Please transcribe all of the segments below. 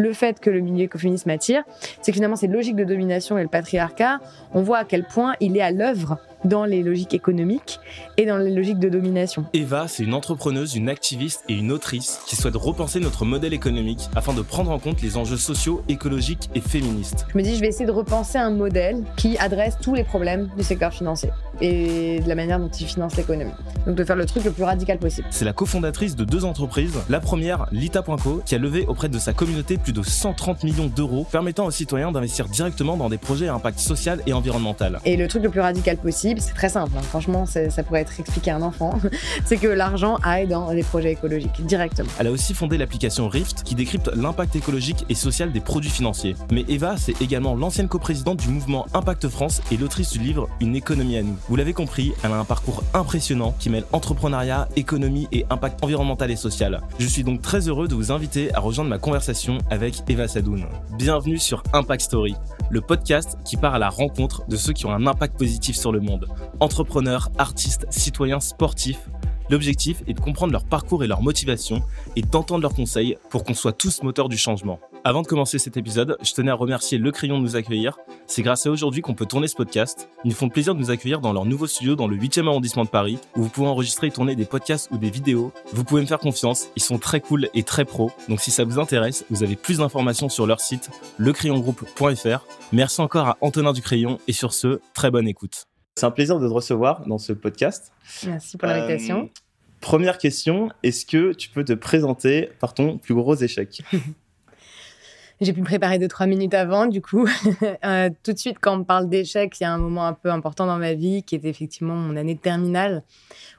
Le fait que le milieu écoféministe m'attire, c'est que finalement, ces logiques de domination et le patriarcat, on voit à quel point il est à l'œuvre dans les logiques économiques et dans les logiques de domination. Eva, c'est une entrepreneuse, une activiste et une autrice qui souhaite repenser notre modèle économique afin de prendre en compte les enjeux sociaux, écologiques et féministes. Je me dis, je vais essayer de repenser un modèle qui adresse tous les problèmes du secteur financier et de la manière dont il finance l'économie. Donc de faire le truc le plus radical possible. C'est la cofondatrice de deux entreprises. La première, Lita.co, qui a levé auprès de sa communauté plus de 130 millions d'euros, permettant aux citoyens d'investir directement dans des projets à impact social et environnemental. Et le truc le plus radical possible, c'est très simple. Hein. Franchement, ça pourrait être expliqué à un enfant. c'est que l'argent aille dans les projets écologiques directement. Elle a aussi fondé l'application Rift qui décrypte l'impact écologique et social des produits financiers. Mais Eva, c'est également l'ancienne coprésidente du mouvement Impact France et l'autrice du livre Une économie à nous. Vous l'avez compris, elle a un parcours impressionnant qui mêle entrepreneuriat, économie et impact environnemental et social. Je suis donc très heureux de vous inviter à rejoindre ma conversation avec Eva Sadoun. Bienvenue sur Impact Story, le podcast qui part à la rencontre de ceux qui ont un impact positif sur le monde entrepreneurs, artistes, citoyens, sportifs. L'objectif est de comprendre leur parcours et leur motivation et d'entendre leurs conseils pour qu'on soit tous moteurs du changement. Avant de commencer cet épisode, je tenais à remercier Le Crayon de nous accueillir. C'est grâce à aujourd'hui qu'on peut tourner ce podcast. Ils nous font plaisir de nous accueillir dans leur nouveau studio dans le 8e arrondissement de Paris, où vous pouvez enregistrer et tourner des podcasts ou des vidéos. Vous pouvez me faire confiance, ils sont très cool et très pro. Donc si ça vous intéresse, vous avez plus d'informations sur leur site lecrayongroup.fr. Merci encore à Antonin du Crayon et sur ce, très bonne écoute. C'est un plaisir de te recevoir dans ce podcast. Merci pour l'invitation. Euh, première question, est-ce que tu peux te présenter par ton plus gros échec? J'ai pu me préparer deux, trois minutes avant, du coup. Euh, tout de suite, quand on me parle d'échec, il y a un moment un peu important dans ma vie qui était effectivement mon année de terminale,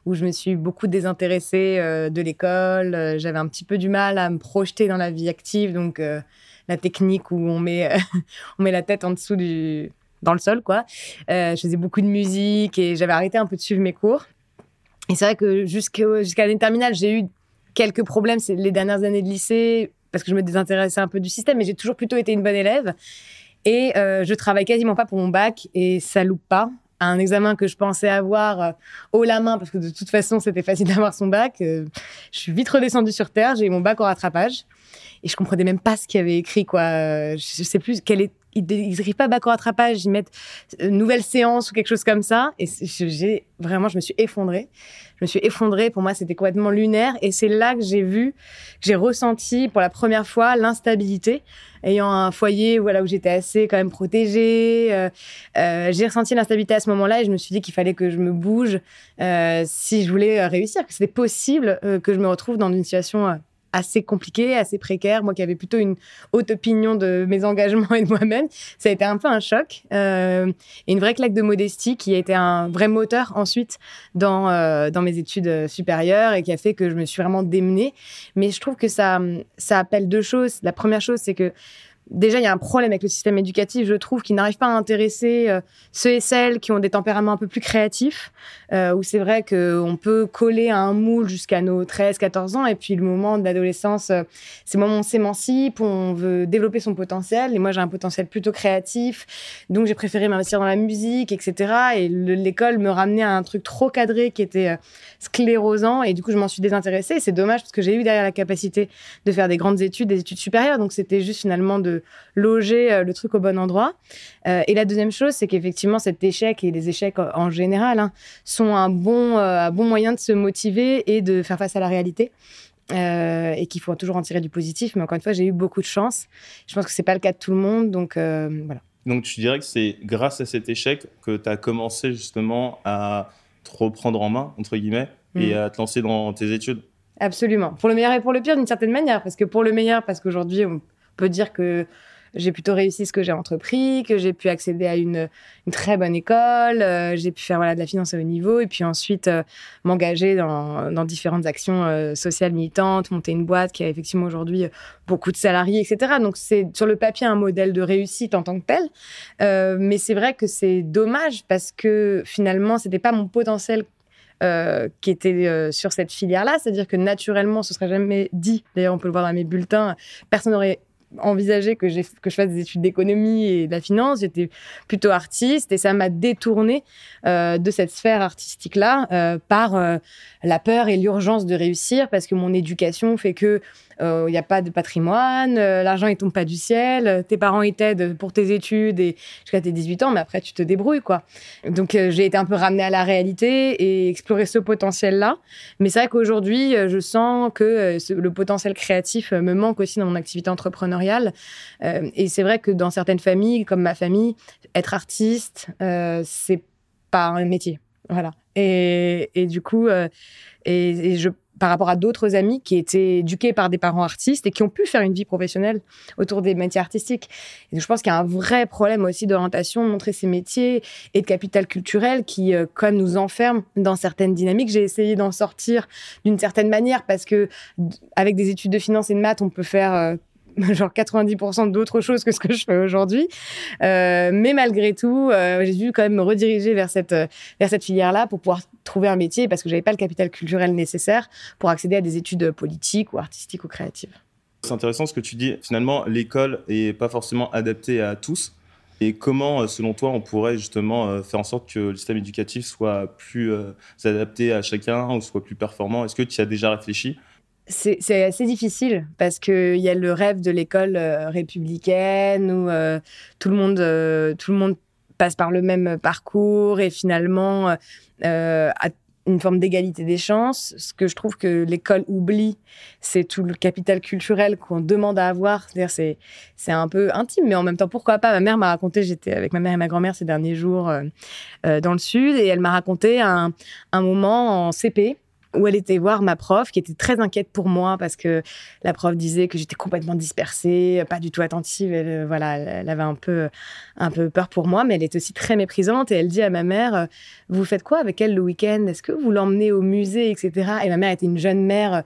où je me suis beaucoup désintéressée euh, de l'école. J'avais un petit peu du mal à me projeter dans la vie active, donc la technique où on met, on met la tête en dessous du, dans le sol, quoi. Euh, je faisais beaucoup de musique et j'avais arrêté un peu de suivre mes cours. Et c'est vrai que jusqu'à l'année terminale, j'ai eu quelques problèmes les dernières années de lycée parce que je me désintéressais un peu du système, mais j'ai toujours plutôt été une bonne élève. Et euh, je travaille quasiment pas pour mon bac et ça loupe pas. Un examen que je pensais avoir euh, haut la main parce que de toute façon c'était facile d'avoir son bac. je suis vite redescendue sur terre, j'ai eu mon bac en rattrapage et je comprenais même pas ce qu'il y avait écrit quoi. Je sais plus quel est ils n'écrivent pas bac au rattrapage, ils mettent euh, nouvelle séance ou quelque chose comme ça. Et j'ai vraiment, je me suis effondrée. Je me suis effondrée. Pour moi, c'était complètement lunaire. Et c'est là que j'ai vu, que j'ai ressenti pour la première fois l'instabilité. Ayant un foyer voilà, où j'étais assez quand même protégée, euh, euh, j'ai ressenti l'instabilité à ce moment-là et je me suis dit qu'il fallait que je me bouge si je voulais réussir, que c'était possible que je me retrouve dans une situation assez compliqué, assez précaire. Moi qui avais plutôt une haute opinion de mes engagements et de moi-même, ça a été un peu un choc euh, une vraie claque de modestie qui a été un vrai moteur ensuite dans, euh, dans mes études supérieures et qui a fait que je me suis vraiment démenée. Mais je trouve que ça, ça appelle deux choses. La première chose, c'est que déjà, il y a un problème avec le système éducatif, je trouve, qui n'arrive pas à intéresser euh, ceux et celles qui ont des tempéraments un peu plus créatifs, euh, où c'est vrai qu'on peut coller à un moule jusqu'à nos 13, 14 ans, et puis le moment de l'adolescence, euh, c'est le moment où on s'émancipe, on veut développer son potentiel, et moi j'ai un potentiel plutôt créatif, donc j'ai préféré m'investir dans la musique, etc. Et l'école me ramenait à un truc trop cadré qui était sclérosant, et du coup je m'en suis désintéressée, c'est dommage parce que j'ai eu derrière la capacité de faire des grandes études, des études supérieures, donc c'était juste finalement de loger euh, le truc au bon endroit. Euh, et la deuxième chose, c'est qu'effectivement, cet échec et les échecs en général hein, sont un bon, euh, un bon moyen de se motiver et de faire face à la réalité. et qu'il faut toujours en tirer du positif. Mais encore une fois, j'ai eu beaucoup de chance. Je pense que c'est pas le cas de tout le monde. Donc voilà. Donc tu dirais que c'est grâce à cet échec que tu as commencé justement à te reprendre en main, entre guillemets, et mm. à te lancer dans tes études? Absolument. Pour le meilleur et pour le pire, d'une certaine manière. Parce que pour le meilleur, parce qu'aujourd'hui, on peut dire que j'ai plutôt réussi ce que j'ai entrepris, que j'ai pu accéder à une, très bonne école, euh, j'ai pu faire de la finance à haut niveau et puis ensuite euh, m'engager dans, différentes actions euh, sociales militantes, monter une boîte qui a effectivement aujourd'hui beaucoup de salariés, etc. Donc c'est sur le papier un modèle de réussite en tant que tel. mais c'est vrai que c'est dommage parce que finalement, c'était pas mon potentiel qui était sur cette filière-là. C'est-à-dire que naturellement, ce serait jamais dit, d'ailleurs on peut le voir dans mes bulletins, personne n'aurait envisagé que, que je fasse des études d'économie et de la finance. J'étais plutôt artiste et ça m'a détourné euh, de cette sphère artistique-là euh, par euh, la peur et l'urgence de réussir parce que mon éducation fait que il n'y a pas de patrimoine, l'argent il tombe pas du ciel, tes parents ils t'aident pour tes études et jusqu'à tes 18 ans, mais après tu te débrouilles quoi. Donc j'ai été un peu ramenée à la réalité et explorer ce potentiel-là. Mais c'est vrai qu'aujourd'hui, je sens que le potentiel créatif me manque aussi dans mon activité entrepreneuriale. et c'est vrai que dans certaines familles, comme ma famille, être artiste, c'est pas un métier. Voilà. Et, et du coup, euh, et, je, par rapport à d'autres amis qui étaient éduqués par des parents artistes et qui ont pu faire une vie professionnelle autour des métiers artistiques. Et je pense qu'il y a un vrai problème aussi d'orientation, de montrer ces métiers et de capital culturel qui, euh, comme nous enferme dans certaines dynamiques. J'ai essayé d'en sortir d'une certaine manière parce que, avec des études de finance et de maths, on peut faire euh, genre 90% d'autres choses que ce que je fais aujourd'hui. Euh, mais malgré tout, euh, j'ai dû quand même me rediriger vers cette, euh, vers cette filière-là pour pouvoir trouver un métier parce que j'avais pas le capital culturel nécessaire pour accéder à des études politiques ou artistiques ou créatives. C'est intéressant ce que tu dis. Finalement, l'école est pas forcément adaptée à tous. Et comment, selon toi, on pourrait justement faire en sorte que le système éducatif soit plus adapté à chacun ou soit plus performant? Est-ce que tu as déjà réfléchi? C'est assez difficile parce qu'il y a le rêve de l'école euh, républicaine où euh, tout, le monde, euh, tout le monde passe par le même parcours et finalement a une forme d'égalité des chances. Ce que je trouve que l'école oublie, c'est tout le capital culturel qu'on demande à avoir. C'est un peu intime, mais en même temps, pourquoi pas? Ma mère m'a raconté, j'étais avec ma mère et ma grand-mère ces derniers jours dans le sud, et elle m'a raconté un, un moment en CP où elle était voir ma prof qui était très inquiète pour moi parce que la prof disait que j'étais complètement dispersée, pas du tout attentive. Elle, euh, voilà, elle avait un peu, un peu peur pour moi, mais elle est aussi très méprisante et elle dit à ma mère euh, Vous faites quoi avec elle le week-end? Est-ce que vous l'emmenez au musée, etc. Et ma mère était une jeune mère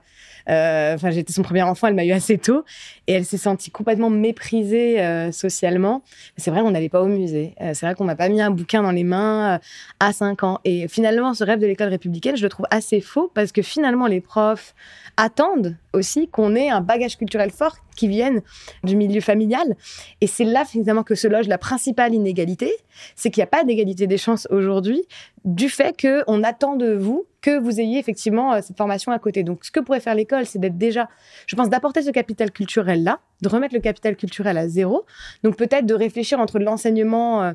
euh, enfin, j'étais son premier enfant, elle m'a eu assez tôt. Et elle s'est sentie complètement méprisée socialement. C'est vrai, on n'allait pas au musée. C'est vrai qu'on m'a pas mis un bouquin dans les mains à 5 ans. Et finalement, ce rêve de l'école républicaine, je le trouve assez faux parce que finalement, les profs attendent aussi qu'on ait un bagage culturel fort qui vienne du milieu familial. Et c'est là finalement que se loge la principale inégalité, c'est qu'il n'y a pas d'égalité des chances aujourd'hui du fait qu'on attend de vous que vous ayez effectivement euh, cette formation à côté. Donc ce que pourrait faire l'école, c'est d'être déjà, je pense, d'apporter ce capital culturel-là, de remettre le capital culturel à zéro. Donc peut-être de réfléchir entre l'enseignement...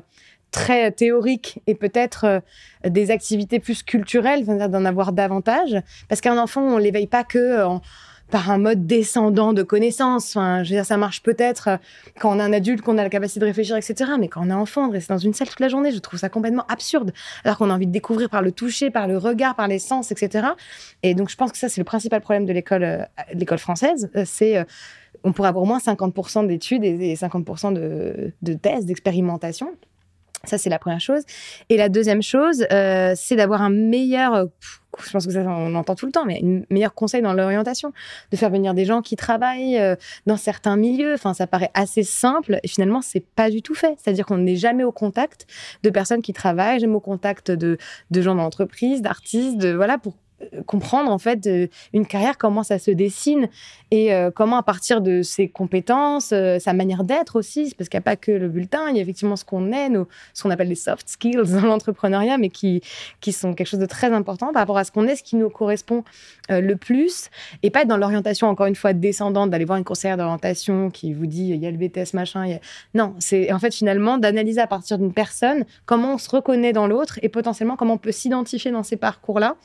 Euh, très théorique et peut-être euh, des activités plus culturelles, d'en avoir davantage. Parce qu'un enfant, on l'éveille pas que par un mode descendant de connaissances. Enfin, je veux dire, ça marche peut-être euh, quand on est un adulte, qu'on a la capacité de réfléchir, etc. Mais quand on est enfant, de rester dans une salle toute la journée, je trouve ça complètement absurde. Alors qu'on a envie de découvrir par le toucher, par le regard, par les sens, etc. Et donc, je pense que ça, c'est le principal problème de l'école, euh, l'école française. C'est on pourrait avoir au moins 50% d'études et 50% de, de thèses, d'expérimentation. Ça, c'est la première chose. Et la deuxième chose, euh, c'est d'avoir un meilleur, euh, je pense que ça, on entend tout le temps, mais un meilleur conseil dans l'orientation. De faire venir des gens qui travaillent euh, dans certains milieux. Enfin, ça paraît assez simple et finalement, c'est pas du tout fait. C'est-à-dire qu'on n'est jamais au contact de personnes qui travaillent, jamais au contact de, de gens d'entreprise, d'artistes, de, voilà, pour comprendre en fait une carrière comment ça se dessine et euh, comment à partir de ses compétences euh, sa manière d'être aussi parce qu'il n'y a pas que le bulletin il y a effectivement ce qu'on est nos, ce qu'on appelle les soft skills dans l'entrepreneuriat mais qui qui sont quelque chose de très important par rapport à ce qu'on est ce qui nous correspond euh, le plus et pas être dans l'orientation encore une fois descendante d'aller voir une conseillère d'orientation qui vous dit il y a le BTS machin non c'est en fait finalement d'analyser à partir d'une personne comment on se reconnaît dans l'autre et potentiellement comment on peut s'identifier dans ces parcours là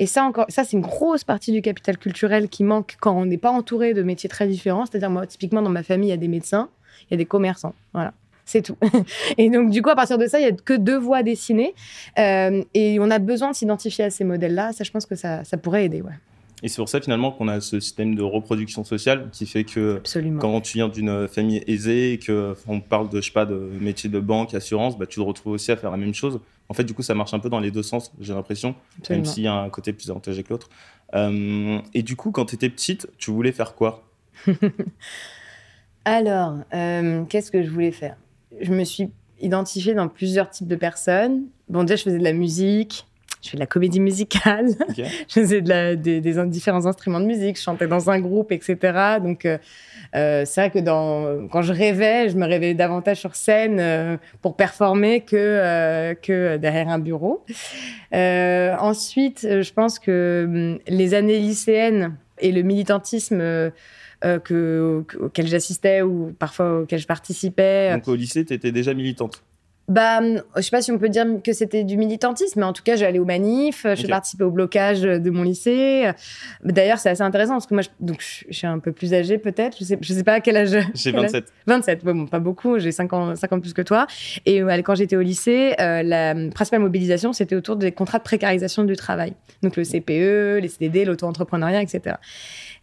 et ça, encore, ça c'est une grosse partie du capital culturel qui manque quand on n'est pas entouré de métiers très différents. C'est-à-dire, moi, typiquement, dans ma famille, il y a des médecins, il y a des commerçants. Voilà. C'est tout. et donc, du coup, à partir de ça, il n'y a que deux voies dessinées. Euh, et on a besoin de s'identifier à ces modèles-là. Ça, je pense que ça, ça pourrait aider. Ouais. Et c'est pour ça finalement qu'on a ce système de reproduction sociale qui fait que quand tu viens d'une famille aisée et qu'on parle de, je sais pas, de métier de banque, assurance, bah, tu te retrouves aussi à faire la même chose. En fait, du coup, ça marche un peu dans les deux sens, j'ai l'impression, même s'il y a un côté plus avantageux que l'autre. Euh, et du coup, quand tu étais petite, tu voulais faire quoi? Alors, euh, qu'est-ce que je voulais faire? Je me suis identifiée dans plusieurs types de personnes. Bon, déjà, je faisais de la musique, je fais de la comédie musicale, je faisais de la, des, différents instruments de musique, je chantais dans un groupe, etc. Donc, euh, euh, c'est vrai que dans, quand je rêvais, je me rêvais davantage sur scène euh, pour performer que, que derrière un bureau. ensuite, je pense que hum, les années lycéennes et le militantisme que, auxquelles j'assistais ou parfois auxquelles je participais. Donc au lycée, tu étais déjà militante bah, je sais pas si on peut dire que c'était du militantisme, mais en tout cas, j'allais aux manifs, je participais au blocage de mon lycée. D'ailleurs, c'est assez intéressant parce que moi, je, donc, je suis un peu plus âgée peut-être. Je sais, je sais pas à quel âge. J'ai 27. 27, bon, pas beaucoup. J'ai 5 ans, 5 ans plus que toi. Et euh, quand j'étais au lycée, euh, la principale mobilisation, c'était autour des contrats de précarisation du travail. Donc le CPE, les CDD, l'auto-entrepreneuriat, etc.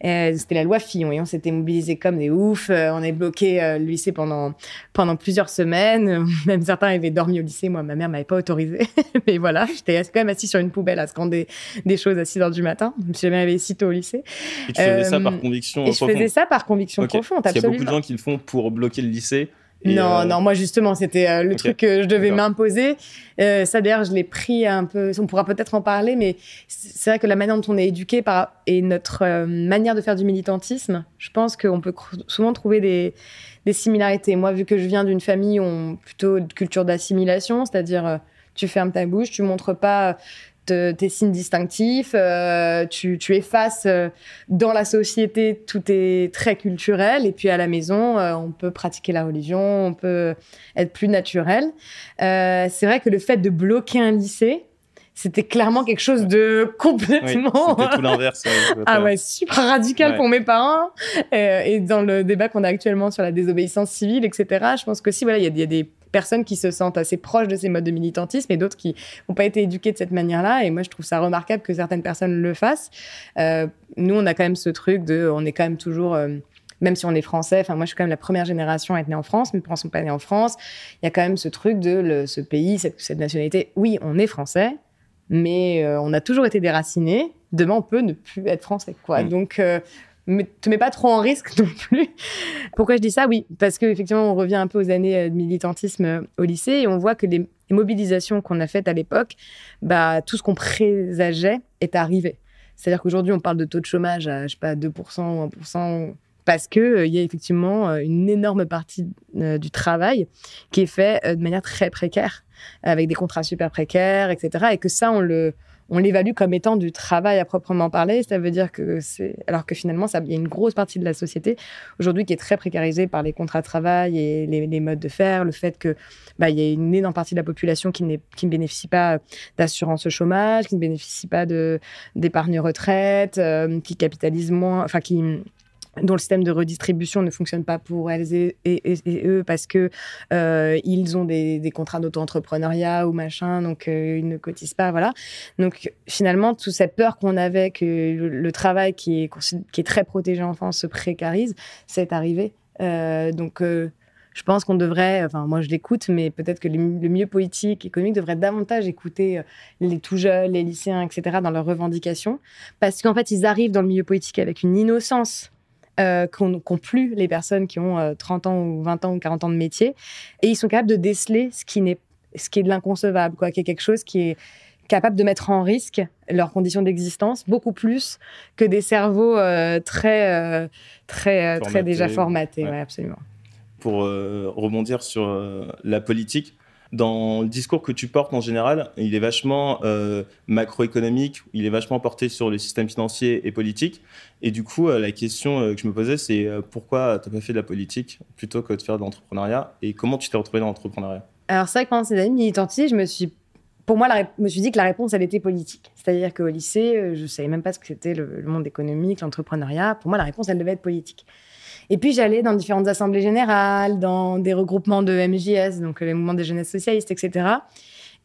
Euh, c'était la loi Fillon et on s'était mobilisés comme des oufs. Euh, on est bloqué euh, le lycée pendant, pendant plusieurs semaines. Même certains avaient dormi au lycée. Moi, ma mère m'avait pas autorisé. Mais voilà, j'étais quand même assis sur une poubelle à scander des choses à 6 heures du matin. Je me suis jamais réveillée si tôt au lycée. Et tu faisais ça par conviction et profonde. Je faisais ça par conviction profonde. Il y a beaucoup de gens qui le font pour bloquer le lycée non, euh, non, moi justement, c'était euh, le truc que je devais m'imposer. Euh, ça d'ailleurs, je l'ai pris un peu, on pourra peut-être en parler, mais c'est vrai que la manière dont on est éduqué par, et notre manière de faire du militantisme, je pense qu'on peut souvent trouver des, des, similarités. Moi, vu que je viens d'une famille où on plutôt de culture d'assimilation, c'est-à-dire tu fermes ta bouche, tu montres pas tes signes distinctifs, euh, tu, tu, effaces euh, dans la société tout est très culturel et puis à la maison euh, on peut pratiquer la religion, on peut être plus naturel. c'est vrai que le fait de bloquer un lycée, c'était clairement quelque chose de complètement. c'était tout l'inverse. ah ouais, super radical pour mes parents. Et, dans le débat qu'on a actuellement sur la désobéissance civile, etc., je pense que si, voilà, il y, y, a des personnes qui se sentent assez proches de ces modes de militantisme et d'autres qui n'ont pas été éduquées de cette manière-là. Et moi, je trouve ça remarquable que certaines personnes le fassent. Euh, nous, on a quand même ce truc de, on est quand même toujours euh, même si on est français, enfin moi je suis quand même la première génération à être née en France, mes parents sont pas nés en France, il y a quand même ce truc de ce pays, cette, nationalité. Oui, on est français, mais euh, on a toujours été déracinés. Demain, on peut ne plus être français, quoi. Mm. Donc ne te mets pas trop en risque non plus. Pourquoi je dis ça? Oui, parce qu'effectivement, on revient un peu aux années euh, de militantisme euh, au lycée et on voit que les, mobilisations qu'on a faites à l'époque, bah, tout ce qu'on présageait est arrivé. C'est-à-dire qu'aujourd'hui, on parle de taux de chômage à, je sais pas, 2% ou 1%, parce qu'il euh, y a effectivement une énorme partie du travail qui est fait de manière très précaire, avec des contrats super précaires, etc. Et que ça, on l'évalue comme étant du travail à proprement parler. Ça veut dire que. Alors que finalement, il y a une grosse partie de la société aujourd'hui qui est très précarisée par les contrats de travail et les, modes de faire, le fait que bah, y a une énorme partie de la population qui, ne bénéficie pas d'assurance chômage, qui ne bénéficie pas d'épargne retraite, euh, qui capitalise moins, enfin qui dont le système de redistribution ne fonctionne pas pour elles et, eux parce que euh, ils ont des, contrats d'auto-entrepreneuriat ou machin, donc euh, ils ne cotisent pas, voilà. Donc finalement, toute cette peur qu'on avait que le, travail qui est, très protégé en France se précarise, c'est arrivé. Euh, donc je pense qu'on devrait, enfin moi je l'écoute, mais peut-être que le, milieu politique, économique devrait davantage écouter les tout jeunes, les lycéens, etc. dans leurs revendications, parce qu'en fait ils arrivent dans le milieu politique avec une innocence euh, qu'ont plus les personnes qui ont 30 euh, ans ou 20 ans ou 40 ans de métier. Et ils sont capables de déceler ce qui, est, ce qui est de l'inconcevable, quoi, qui est quelque chose qui est capable de mettre en risque leurs conditions d'existence beaucoup plus que des cerveaux euh, très, très, très déjà formatés. Ouais. absolument. Pour rebondir sur la politique, dans le discours que tu portes en général, il est vachement euh, macroéconomique, il est vachement porté sur le système financier et politique. Et du coup, euh, la question euh, que je me posais, c'est pourquoi tu n'as pas fait de la politique plutôt que de faire de l'entrepreneuriat et comment tu t'es retrouvé dans l'entrepreneuriat? Alors, c'est vrai que pendant ces années militantistes, je me suis pour moi, je me suis dit que la réponse, elle était politique. C'est-à-dire qu'au lycée, je ne savais même pas ce que c'était le, monde économique, l'entrepreneuriat. Pour moi, la réponse, elle devait être politique. Et puis j'allais dans différentes assemblées générales, dans des regroupements de MJS, donc les mouvements des jeunesses socialistes, etc.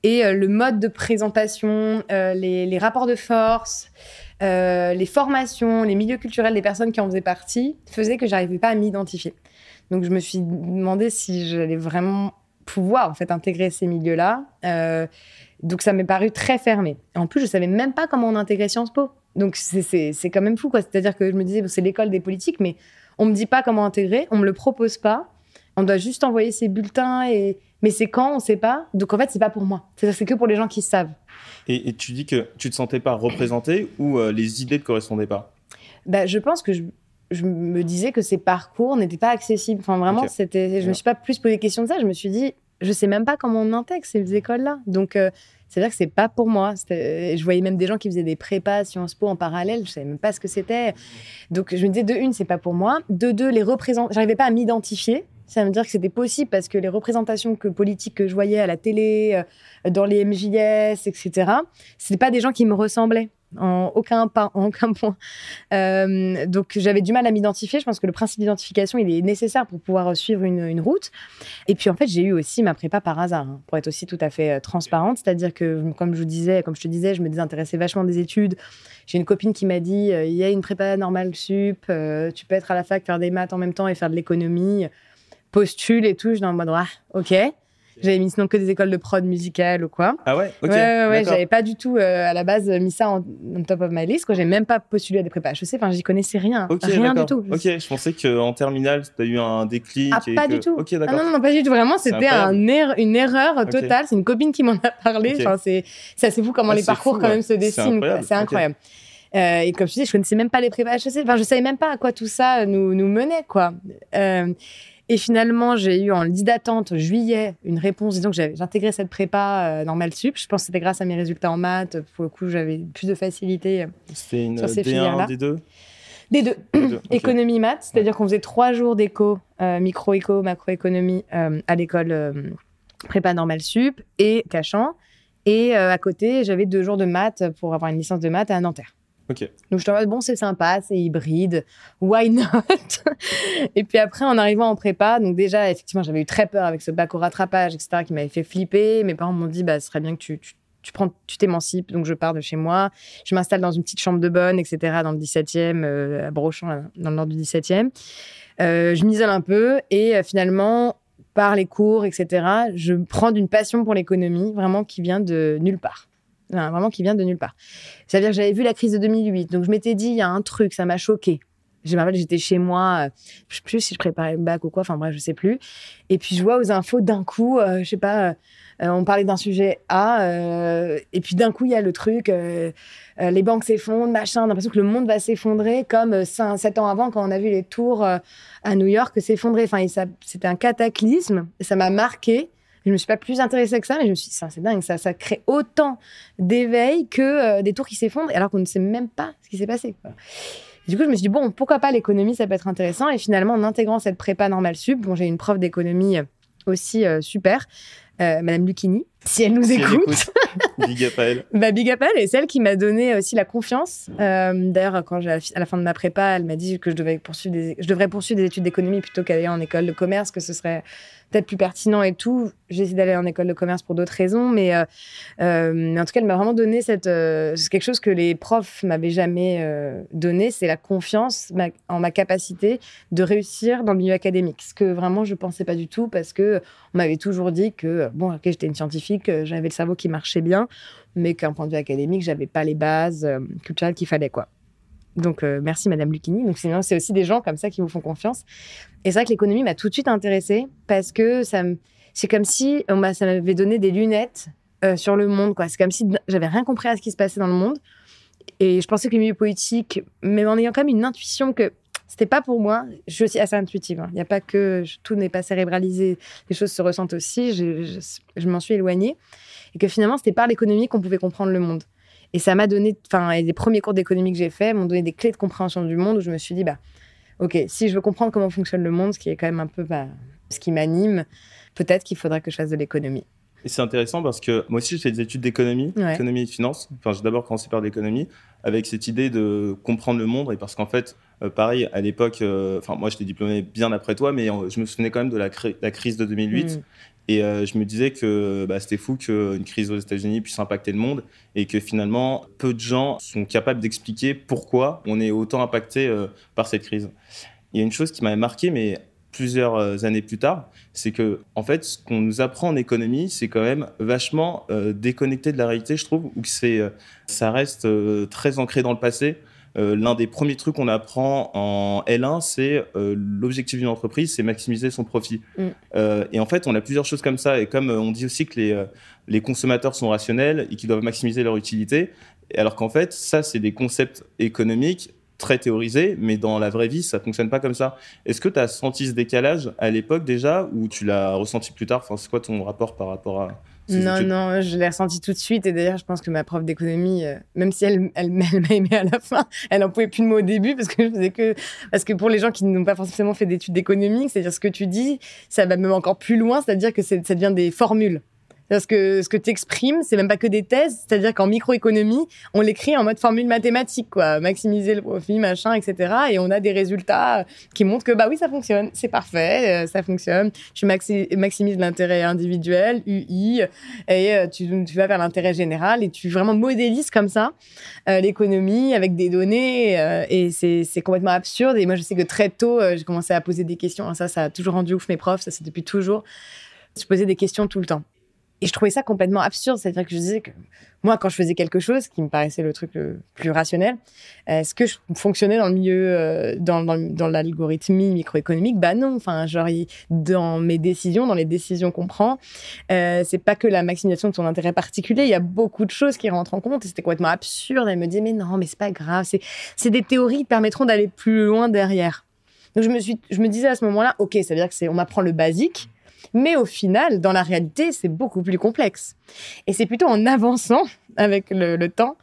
Et euh, le mode de présentation, euh, les, rapports de force, euh, les formations, les milieux culturels des personnes qui en faisaient partie faisaient que j'arrivais pas à m'identifier. Donc je me suis demandé si j'allais vraiment pouvoir en fait intégrer ces milieux-là. donc ça m'est paru très fermé. En plus, je savais même pas comment on intégrait Sciences Po. Donc c'est quand même fou, quoi. C'est-à-dire que je me disais, c'est l'école des politiques, mais on me dit pas comment intégrer, on me le propose pas. On doit juste envoyer ses bulletins et mais c'est quand on sait pas. Donc en fait c'est pas pour moi. C'est que pour les gens qui savent. Et, tu dis que tu te sentais pas représenté ou euh, les idées ne correspondaient pas? Bah, je pense que je, me disais que ces parcours n'étaient pas accessibles. Enfin vraiment c'était. Je me suis pas plus posé question de ça. Je me suis dit je sais même pas comment on intègre ces écoles là. Donc euh, C'est-à-dire que c'est pas pour moi. Je voyais même des gens qui faisaient des prépas Sciences Po en parallèle. Je savais même pas ce que c'était. Donc je me disais de une, c'est pas pour moi. De deux, les représentants, j'arrivais pas à m'identifier. Ça veut dire que c'était possible parce que les représentations que, politiques que je voyais à la télé, euh, dans les MJS, etc., c'était pas des gens qui me ressemblaient en aucun, pas, en aucun point. Euh, donc j'avais du mal à m'identifier. Je pense que le principe d'identification, il est nécessaire pour pouvoir suivre une, route. Et puis en fait, j'ai eu aussi ma prépa par hasard, hein, pour être aussi tout à fait euh, transparente. C'est-à-dire que, comme je vous disais, comme je te disais, je me désintéressais vachement des études. J'ai une copine qui m'a dit, il y a une prépa normale sup, tu peux être à la fac, faire des maths en même temps et faire de l'économie postule et tout. Je suis en mode, ah, ok. J'avais mis sinon que des écoles de prod musicale ou quoi. Ah ouais Ok. Ouais, ouais, J'avais pas du tout, euh, à la base, mis ça en, top of my list. J'ai même pas postulé à des prépas sais, enfin, j'y connaissais rien. rien du tout. Ok, je pensais qu'en terminale, tu as eu un déclic. Ah, pas du tout. Ok, d'accord. Ah, non, non, pas du tout. Vraiment, c'était un er une erreur totale. C'est une copine qui m'en a parlé. Enfin, c'est assez fou comment ah, les parcours, quand même, se dessinent. C'est incroyable. Euh, et comme je disais, je connaissais même pas les prépas HEC. Enfin, je savais même pas à quoi tout ça nous, nous menait, quoi. Euh, et finalement, j'ai eu en liste d'attente juillet une réponse disant que j'avais intégré cette prépa euh, normale sup. Je pense que c'était grâce à mes résultats en maths. Pour le coup, j'avais plus de facilité euh, c'était une sur ces D1, des deux Des deux. Économie maths, c'est-à-dire qu'on faisait trois jours d'éco, euh, micro-éco, macroéconomie à l'école prépa normale sup et cachant. Et à côté, j'avais deux jours de maths pour avoir une licence de maths à Nanterre. Donc je te dis, bon, c'est sympa, c'est hybride, why not? Et puis après, en arrivant en prépa, donc déjà, effectivement, j'avais eu très peur avec ce bac au rattrapage, etc., qui m'avait fait flipper. Mes parents m'ont dit, bah, ce serait bien que tu, tu, tu t'émancipes. Donc je pars de chez moi, je m'installe dans une petite chambre de bonne, etc., dans le 17e, euh, à Brochon, dans le nord du 17e. Euh, je m'isole un peu et euh, finalement, par les cours, etc., je prends d'une passion pour l'économie, vraiment qui vient de nulle part vraiment qui vient de nulle part. C'est-à-dire que j'avais vu la crise de 2008, donc je m'étais dit, il y a un truc, ça m'a choqué. Je me j'étais chez moi, euh, je sais plus si je préparais le bac ou quoi, enfin bref, je sais plus. Et puis je vois aux infos d'un coup, euh, je sais pas, euh, on parlait d'un sujet A, et puis d'un coup il y a le truc, les banques s'effondrent, machin, l'impression que le monde va s'effondrer, comme 5, 7 ans avant quand on a vu les tours à New York s'effondrer. Enfin, c'était un cataclysme, ça m'a marqué. Je me suis pas plus intéressée que ça, mais je me suis dit, c'est dingue, ça, ça crée autant d'éveil que euh, des tours qui s'effondrent, alors qu'on ne sait même pas ce qui s'est passé. Du coup, je me suis dit, bon, pourquoi pas l'économie, ça peut être intéressant. Et finalement, en intégrant cette prépa normale sup, bon, j'ai une prof d'économie euh, aussi euh, super, Madame Lucchini, si elle nous écoute. big up à elle. bah, big up à elle, et c'est elle qui m'a donné aussi la confiance. D'ailleurs, quand j'ai à la fin de ma prépa, elle m'a dit que je devais poursuivre des, je devrais poursuivre des études d'économie plutôt qu'aller en école de commerce, que ce serait peut-être plus pertinent et tout. J'ai essayé d'aller en école de commerce pour d'autres raisons, mais, euh, euh, en tout cas, elle m'a vraiment donné cette. Euh, c'est quelque chose que les profs m'avaient jamais donné, c'est la confiance en ma capacité de réussir dans le milieu académique. Ce que vraiment je pensais pas du tout parce que on m'avait toujours dit que bon, ok, j'étais une scientifique, j'avais le cerveau qui marchait bien, mais qu'un point de vue académique, j'avais pas les bases culturelles qu'il fallait quoi. Donc, euh, merci Madame Lucchini. Donc, c'est aussi des gens comme ça qui vous font confiance. Et c'est vrai que l'économie m'a tout de suite intéressée parce que ça c'est comme si on ça m'avait donné des lunettes euh, sur le monde. C'est comme si j'avais rien compris à ce qui se passait dans le monde. Et je pensais que le milieu politique, mais en ayant quand même une intuition que c'était pas pour moi. Je suis aussi assez intuitive. Hein. Il n'y a pas que tout n'est pas cérébralisé. Les choses se ressentent aussi. Je, je m'en suis éloignée. Et que finalement, c'était par l'économie qu'on pouvait comprendre le monde. Et ça m'a donné, enfin, les premiers cours d'économie que j'ai faits m'ont donné des clés de compréhension du monde où je me suis dit, bah, ok, si je veux comprendre comment fonctionne le monde, ce qui est quand même un peu bah, ce qui m'anime, peut-être qu'il faudrait que je fasse de l'économie. Et c'est intéressant parce que moi aussi, j'ai fait des études d'économie, d'économie et de finance. Enfin, j'ai d'abord commencé par l'économie avec cette idée de comprendre le monde. Et parce qu'en fait, euh, pareil, à l'époque, euh, enfin, moi, j'étais diplômé bien après toi, mais je me souvenais quand même de la, la crise de 2008. Et euh, je me disais que bah, c'était fou qu'une crise aux États-Unis puisse impacter le monde et que finalement, peu de gens sont capables d'expliquer pourquoi on est autant impacté euh, par cette crise. Il y a une chose qui m'avait marqué, mais plusieurs euh, années plus tard, c'est que en fait, ce qu'on nous apprend en économie, c'est quand même vachement déconnecté de la réalité, je trouve, ou que c'est, ça reste très ancré dans le passé. Euh, l'un des premiers trucs qu'on apprend en L1, c'est euh, l'objectif d'une entreprise, c'est maximiser son profit. Mm. Euh, et en fait, on a plusieurs choses comme ça. Et comme on dit aussi que les, les consommateurs sont rationnels et qu'ils doivent maximiser leur utilité, alors qu'en fait, ça, c'est des concepts économiques très théorisés, mais dans la vraie vie, ça fonctionne pas comme ça. Est-ce que tu as senti ce décalage à l'époque déjà, ou tu l'as ressenti plus tard? Enfin, C'est quoi ton rapport par rapport à Non, non, je l'ai ressenti tout de suite. Et d'ailleurs, je pense que ma prof d'économie, euh, même si elle, elle, m'a aimé à la fin, elle en pouvait plus de mots au début parce que je faisais que. Parce que pour les gens qui n'ont pas forcément fait d'études d'économie, c'est-à-dire ce que tu dis, ça va même encore plus loin, c'est-à-dire que ça devient des formules. Parce que ce que tu exprimes, c'est même pas que des thèses, c'est-à-dire qu'en microéconomie, on l'écrit en mode formule mathématique, quoi, maximiser le profit, machin, etc. Et on a des résultats qui montrent que bah oui, ça fonctionne, c'est parfait, euh, ça fonctionne. Tu maximises l'intérêt individuel, UI, et euh, tu, vas vers l'intérêt général et tu vraiment modélises comme ça euh, l'économie avec des données et c'est complètement absurde. Et moi, je sais que très tôt, j'ai commencé à poser des questions. Ça, ça a toujours rendu ouf mes profs, ça c'est depuis toujours. Je posais des questions tout le temps. Et je trouvais ça complètement absurde. C'est-à-dire que je disais que moi, quand je faisais quelque chose qui me paraissait le truc le plus rationnel, est-ce que je fonctionnais dans le milieu, euh, dans, l'algorithmie microéconomique Bah non. Enfin, genre, dans mes décisions, dans les décisions qu'on prend, euh, c'est pas que la maximisation de son intérêt particulier. Il y a beaucoup de choses qui rentrent en compte. Et c'était complètement absurde. Elle me dit, mais non, mais c'est pas grave. C'est des théories qui permettront d'aller plus loin derrière. Donc je me, suis, je me disais à ce moment-là, ok, ça veut dire que c'est, on m'apprend le basique, mais au final, dans la réalité, c'est beaucoup plus complexe. Et c'est plutôt en avançant avec le, temps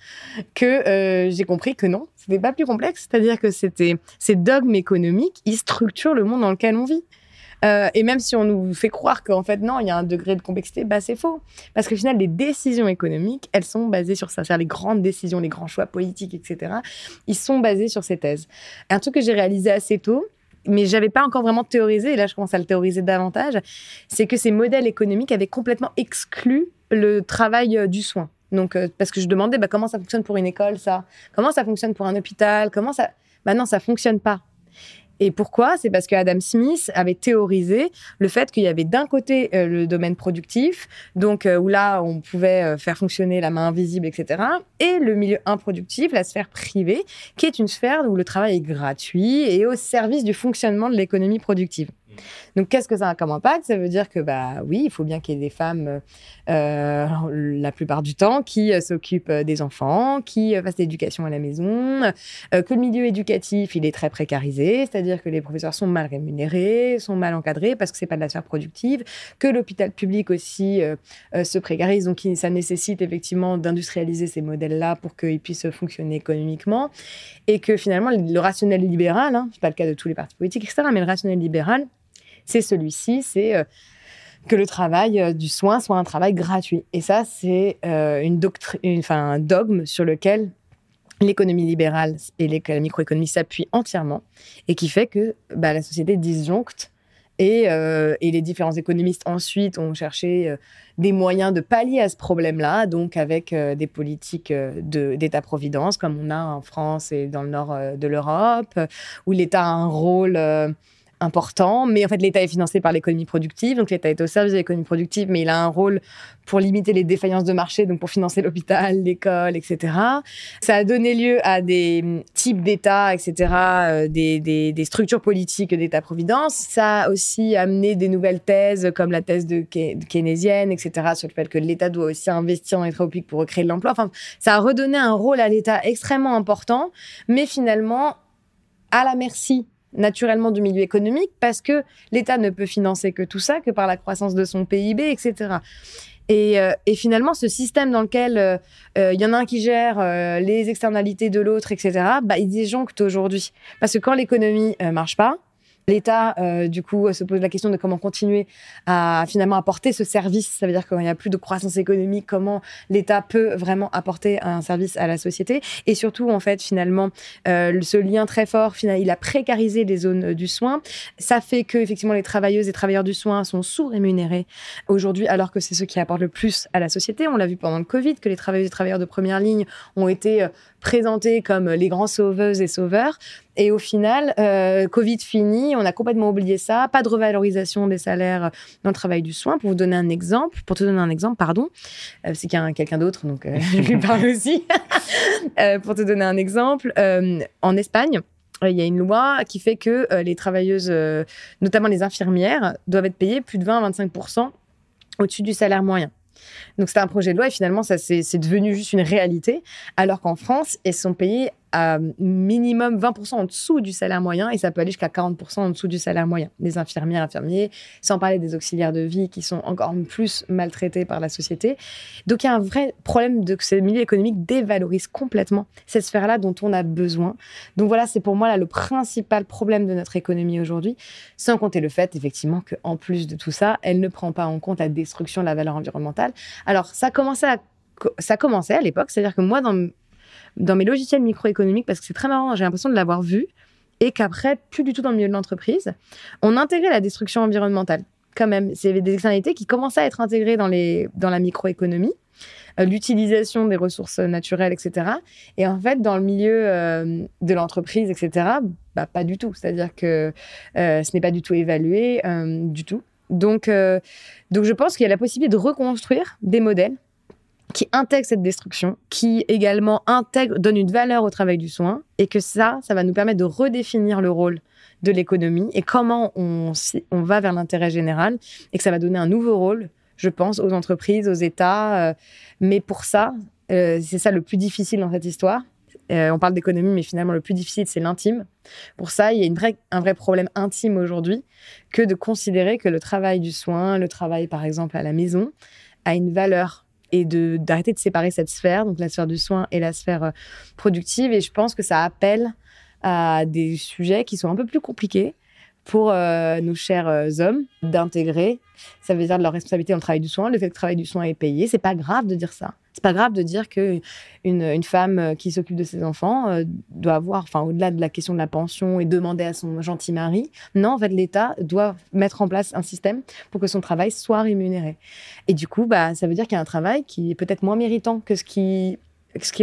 que euh, j'ai compris que non, c'était pas plus complexe. C'est-à-dire que c'était ces dogmes économiques, ils structurent le monde dans lequel on vit. Euh, et même si on nous fait croire qu'en fait, non, il y a un degré de complexité, bah, c'est faux. Parce qu'au final, les décisions économiques, elles sont basées sur ça. C'est-à-dire les grandes décisions, les grands choix politiques, etc. Ils sont basés sur ces thèses. Un truc que j'ai réalisé assez tôt, mais j'avais pas encore vraiment théorisé, et là je commence à le théoriser davantage, c'est que ces modèles économiques avaient complètement exclu le travail euh, du soin. Donc, euh, parce que je demandais bah, comment ça fonctionne pour une école, ça? Comment ça fonctionne pour un hôpital? Comment ça? Bah ça fonctionne pas. Et pourquoi? C'est parce que Adam Smith avait théorisé le fait qu'il y avait d'un côté euh, le domaine productif, donc euh, où là on pouvait euh, faire fonctionner la main invisible, etc., et le milieu improductif, la sphère privée, qui est une sphère où le travail est gratuit et au service du fonctionnement de l'économie productive. Donc, qu'est-ce que ça a comme impact? Ça veut dire que, bah oui, il faut bien qu'il y ait des femmes, euh, la plupart du temps, qui euh, s'occupent euh, des enfants, qui fassent l'éducation à la maison, que le milieu éducatif, il est très précarisé, c'est-à-dire que les professeurs sont mal rémunérés, sont mal encadrés parce que c'est pas de la sphère productive, que l'hôpital public aussi se précarise, donc ça nécessite effectivement d'industrialiser ces modèles-là pour qu'ils puissent fonctionner économiquement, et que finalement, le rationnel libéral, hein, c'est pas le cas de tous les partis politiques, etc., mais le rationnel libéral, c'est celui-ci, c'est euh, que le travail euh, du soin soit un travail gratuit. Et ça, c'est euh, une un dogme sur lequel l'économie libérale et la microéconomie s'appuient entièrement et qui fait que bah, la société disjoncte et, les différents économistes ensuite ont cherché des moyens de pallier à ce problème-là, donc avec des politiques d'État-providence comme on a en France et dans le nord de l'Europe, où l'État a un rôle important, mais en fait l'État est financé par l'économie productive, donc l'État est au service de l'économie productive, mais il a un rôle pour limiter les défaillances de marché, donc pour financer l'hôpital, l'école, etc. Ça a donné lieu à des hum, types d'États, etc., euh, des, structures politiques d'État-providence. Ça a aussi amené des nouvelles thèses, comme la thèse de, keynésienne, etc., sur le fait que l'État doit aussi investir les travaux publics pour recréer de l'emploi. Enfin, ça a redonné un rôle à l'État extrêmement important, mais finalement à la merci naturellement du milieu économique parce que l'État ne peut financer que tout ça, que par la croissance de son PIB, etc. Euh, et, finalement, ce système dans lequel euh, euh, il y en a un qui gère les externalités de l'autre, etc., bah, il disjoncte aujourd'hui. Parce que quand l'économie marche pas, L'État, euh, du coup, se pose la question de comment continuer à finalement apporter ce service. Ça veut dire qu'il n'y a plus de croissance économique, comment l'État peut vraiment apporter un service à la société? Et surtout, en fait, finalement, euh, ce lien très fort, il a précarisé les zones du soin. Ça fait que, effectivement, les travailleuses et travailleurs du soin sont sous-rémunérés aujourd'hui, alors que c'est ceux qui apportent le plus à la société. On l'a vu pendant le Covid, que les travailleuses et travailleurs de première ligne ont été euh, présentés comme les grands sauveuses et sauveurs. Et au final, euh, Covid fini, on a complètement oublié ça. Pas de revalorisation des salaires dans le travail du soin. Pour vous donner un exemple, pour te donner un exemple, pardon, euh, c'est qu'il quelqu'un d'autre, donc euh, je lui parle aussi. pour te donner un exemple, en Espagne, il y a une loi qui fait que les travailleuses, notamment les infirmières, doivent être payées plus de 20 à 25% au-dessus du salaire moyen. Donc c'était un projet de loi et finalement ça c'est devenu juste une réalité, alors qu'en France elles sont payées à minimum 20% en dessous du salaire moyen et ça peut aller jusqu'à 40% en dessous du salaire moyen. Des infirmières, infirmiers, sans parler des auxiliaires de vie qui sont encore plus maltraités par la société. Donc il y a un vrai problème de que ce milieu économique dévalorise complètement cette sphère-là dont on a besoin. Donc voilà, c'est pour moi là le principal problème de notre économie aujourd'hui, sans compter le fait effectivement qu'en plus de tout ça, elle ne prend pas en compte la destruction de la valeur environnementale. Alors ça commençait à ça commençait à l'époque, c'est-à-dire que moi, dans, dans mes logiciels microéconomiques, parce que c'est très marrant, j'ai l'impression de l'avoir vu, et qu'après, plus du tout dans le milieu de l'entreprise, on intégrait la destruction environnementale. Quand même, c'est des externalités qui commençaient à être intégrées dans, les, dans la microéconomie, euh, l'utilisation des ressources naturelles, etc. Et en fait, dans le milieu euh, de l'entreprise, etc., bah, pas du tout. C'est-à-dire que euh, ce n'est pas du tout évalué, du tout. Donc, donc, je pense qu'il y a la possibilité de reconstruire des modèles qui intègre cette destruction, qui également intègre, donne une valeur au travail du soin, et que ça, ça va nous permettre de redéfinir le rôle de l'économie et comment on, on va vers l'intérêt général, et que ça va donner un nouveau rôle, je pense, aux entreprises, aux États. Euh, mais pour ça, euh, c'est ça le plus difficile dans cette histoire. Euh, on parle d'économie, mais finalement, le plus difficile, c'est l'intime. Pour ça, il y a une vraie, un vrai problème intime aujourd'hui que de considérer que le travail du soin, le travail, par exemple, à la maison, a une valeur et de d'arrêter de séparer cette sphère, donc la sphère du soin et la sphère euh, productive. Et je pense que ça appelle à des sujets qui sont un peu plus compliqués pour euh, nos chers euh, hommes d'intégrer. Ça veut dire de leur responsabilité dans le travail du soin. Le fait que le travail du soin est payé, c'est pas grave de dire ça. C'est pas grave de dire que une, femme euh, qui s'occupe de ses enfants doit avoir, enfin, au-delà de la question de la pension et demander à son gentil mari, non, en fait, l'État doit mettre en place un système pour que son travail soit rémunéré. Et du coup, bah, ça veut dire qu'il y a un travail qui est peut-être moins méritant que ce qui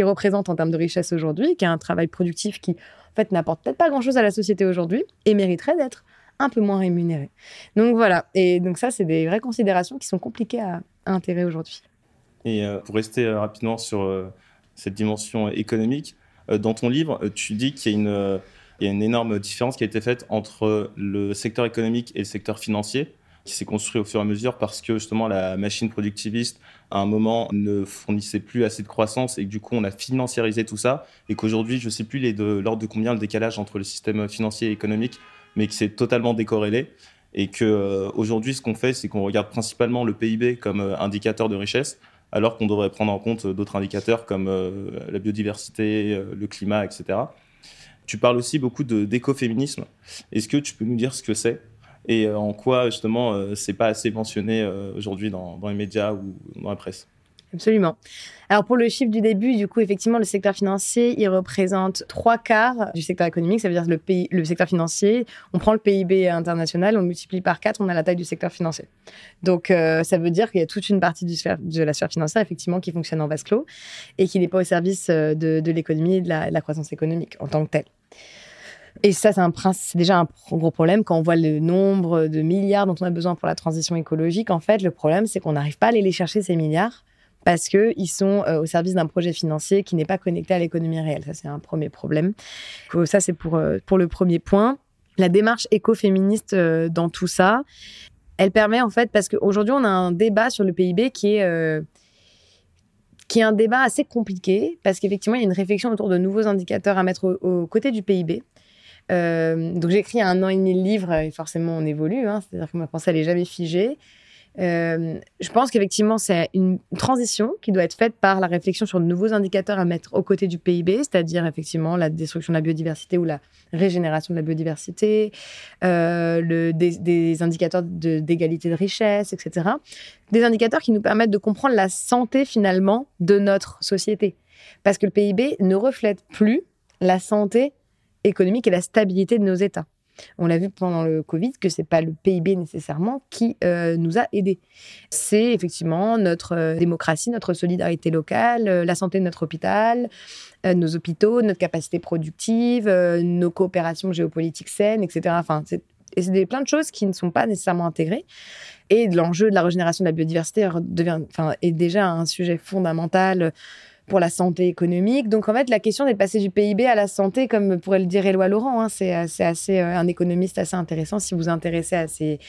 représente en termes de richesse aujourd'hui, qui est un travail productif qui, en fait, n'apporte peut-être pas grand-chose à la société aujourd'hui et mériterait d'être un peu moins rémunérés. Donc voilà, et donc ça, c'est des vraies considérations qui sont compliquées à, intégrer aujourd'hui. Et euh, pour rester euh, rapidement sur euh, cette dimension économique, dans ton livre, tu dis qu'il y a une, énorme différence qui a été faite entre le secteur économique et le secteur financier qui s'est construit au fur et à mesure parce que justement la machine productiviste à un moment ne fournissait plus assez de croissance et que du coup on a financiarisé tout ça et qu'aujourd'hui je ne sais plus l'ordre de combien le décalage entre le système financier et économique mais qui s'est totalement décorrélé. Et qu'aujourd'hui, euh, ce qu'on fait, c'est qu'on regarde principalement le PIB comme indicateur de richesse, alors qu'on devrait prendre en compte d'autres indicateurs comme euh, la biodiversité, le climat, etc. Tu parles aussi beaucoup d'écoféminisme. Est-ce que tu peux nous dire ce que c'est et en quoi, justement, c'est pas assez mentionné aujourd'hui dans, dans les médias ou dans la presse? Absolument. Alors pour le chiffre du début, du coup, effectivement, le secteur financier, il représente trois quarts du secteur économique. Ça veut dire le, le secteur financier, on prend le PIB international, on le multiplie par quatre, on a la taille du secteur financier. Donc euh, ça veut dire qu'il y a toute une partie de la sphère financière, effectivement, qui fonctionne en vase clos et qui n'est pas au service euh, de, l'économie et de la, de la croissance économique en tant que telle. Et ça, c'est déjà un gros problème quand on voit le nombre de milliards dont on a besoin pour la transition écologique. En fait, le problème, c'est qu'on n'arrive pas à aller les chercher, ces milliards, parce qu'ils sont euh, au service d'un projet financier qui n'est pas connecté à l'économie réelle. Ça, c'est un premier problème. Ça, c'est pour, euh, pour le premier point. La démarche écoféministe euh, dans tout ça, elle permet en fait, parce qu'aujourd'hui, on a un débat sur le PIB qui est qui est un débat assez compliqué parce qu'effectivement, il y a une réflexion autour de nouveaux indicateurs à mettre aux au côtés du PIB. donc, j'ai écrit un an et demi le livre et forcément, on évolue. Hein, C'est-à-dire que ma pensée, n'est jamais figée. Euh, je pense qu'effectivement, c'est une transition qui doit être faite par la réflexion sur de nouveaux indicateurs à mettre aux côtés du PIB, c'est-à-dire effectivement la destruction de la biodiversité ou la régénération de la biodiversité, euh, des, indicateurs d'égalité de richesse, etc. Des indicateurs qui nous permettent de comprendre la santé finalement de notre société. Parce que le PIB ne reflète plus la santé économique et la stabilité de nos États. On l'a vu pendant le Covid que c'est pas le PIB nécessairement qui euh, nous a aidés. C'est effectivement notre euh, démocratie, notre solidarité locale, euh, la santé de notre hôpital, nos hôpitaux, notre capacité productive, nos coopérations géopolitiques saines, etc. Enfin, c'est et c'est plein de choses qui ne sont pas nécessairement intégrées. Et l'enjeu de la régénération de la biodiversité devient, enfin, est déjà un sujet fondamental pour la santé économique. Donc en fait, la question d'être passé du PIB à la santé, comme pourrait le dire Éloi Laurent, hein, c'est assez euh, un économiste assez intéressant si vous vous intéressez à ces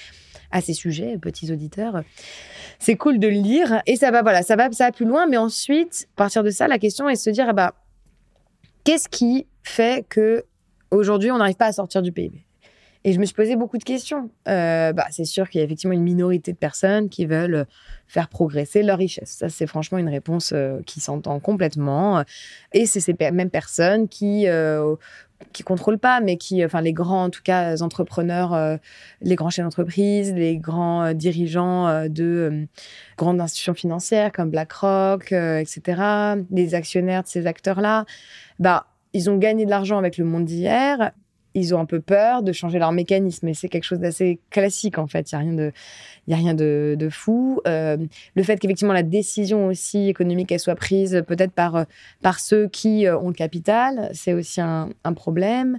à ces sujets, petits auditeurs. C'est cool de le lire et ça va voilà, ça va ça plus loin. Mais ensuite, à partir de ça, la question est de se dire ah bah qu'est-ce qui fait que aujourd'hui on n'arrive pas à sortir du PIB et je me suis posé beaucoup de questions. Euh, bah, c'est sûr qu'il y a effectivement une minorité de personnes qui veulent faire progresser leur richesse. Ça, c'est franchement une réponse euh, qui s'entend complètement. Et c'est ces mêmes personnes qui euh, contrôlent pas, mais qui, enfin les grands en tout cas entrepreneurs, les grands chefs d'entreprise, les grands dirigeants de grandes institutions financières comme BlackRock, etc., les actionnaires de ces acteurs-là, bah ils ont gagné de l'argent avec le monde d'hier ils ont un peu peur de changer leur mécanisme. Et c'est quelque chose d'assez classique, en fait. Il n'y a rien de, y a rien de, fou. Euh, le fait qu'effectivement, la décision aussi économique, elle soit prise peut-être par, euh, par ceux qui euh, ont le capital, c'est aussi un, un problème.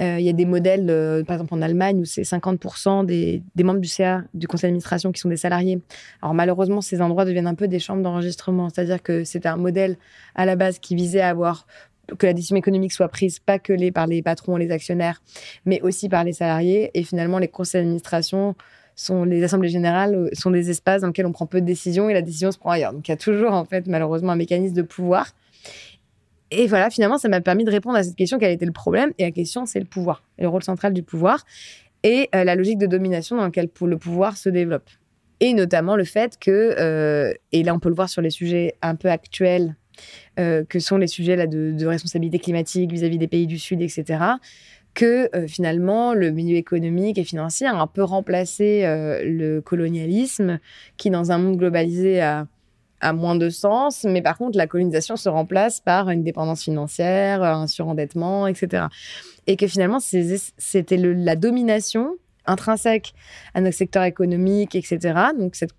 Il y a des modèles, par exemple en Allemagne, où c'est 50% des, des, membres du CA, du conseil d'administration, qui sont des salariés. Alors malheureusement, ces endroits deviennent un peu des chambres d'enregistrement. C'est-à-dire que c'était un modèle à la base qui visait à avoir que la décision économique soit prise pas que les, par les patrons, les actionnaires, mais aussi par les salariés. Et finalement, les conseils d'administration sont les assemblées générales euh, sont des espaces dans lesquels on prend peu de décisions et la décision se prend ailleurs. Donc il y a toujours en fait malheureusement un mécanisme de pouvoir. Et voilà, finalement, ça m'a permis de répondre à cette question quel était le problème? Et la question, c'est le pouvoir, le rôle central du pouvoir et euh, la logique de domination dans laquelle le pouvoir se développe. Et notamment le fait que, euh, et là on peut le voir sur les sujets un peu actuels euh, que sont les sujets là, de, responsabilité climatique vis-à-vis des pays du Sud, etc., que euh, finalement le milieu économique et financier a un peu remplacé euh, le colonialisme, qui dans un monde globalisé a, moins de sens, mais par contre la colonisation se remplace par une dépendance financière, un surendettement, etc. Et que finalement c'était la domination intrinsèque à notre secteur économique, etc. Donc cette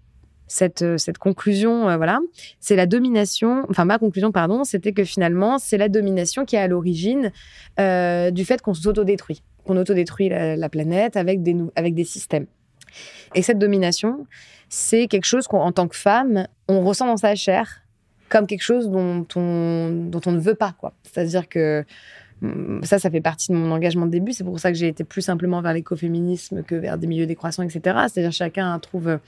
cette, euh, cette conclusion, euh, voilà, c'est la domination, enfin ma conclusion, pardon, c'était que finalement, c'est la domination qui est à l'origine euh, du fait qu'on s'autodétruit, qu'on autodétruit la, la planète avec des, avec des systèmes. Et cette domination, c'est quelque chose qu'en tant que femme, on ressent dans sa chair comme quelque chose dont on, dont on ne veut pas, quoi. C'est-à-dire que ça, ça fait partie de mon engagement de début. C'est pour ça que j'ai été plus simplement vers l'écoféminisme que vers des milieux décroissants, etc. C'est-à-dire chacun trouve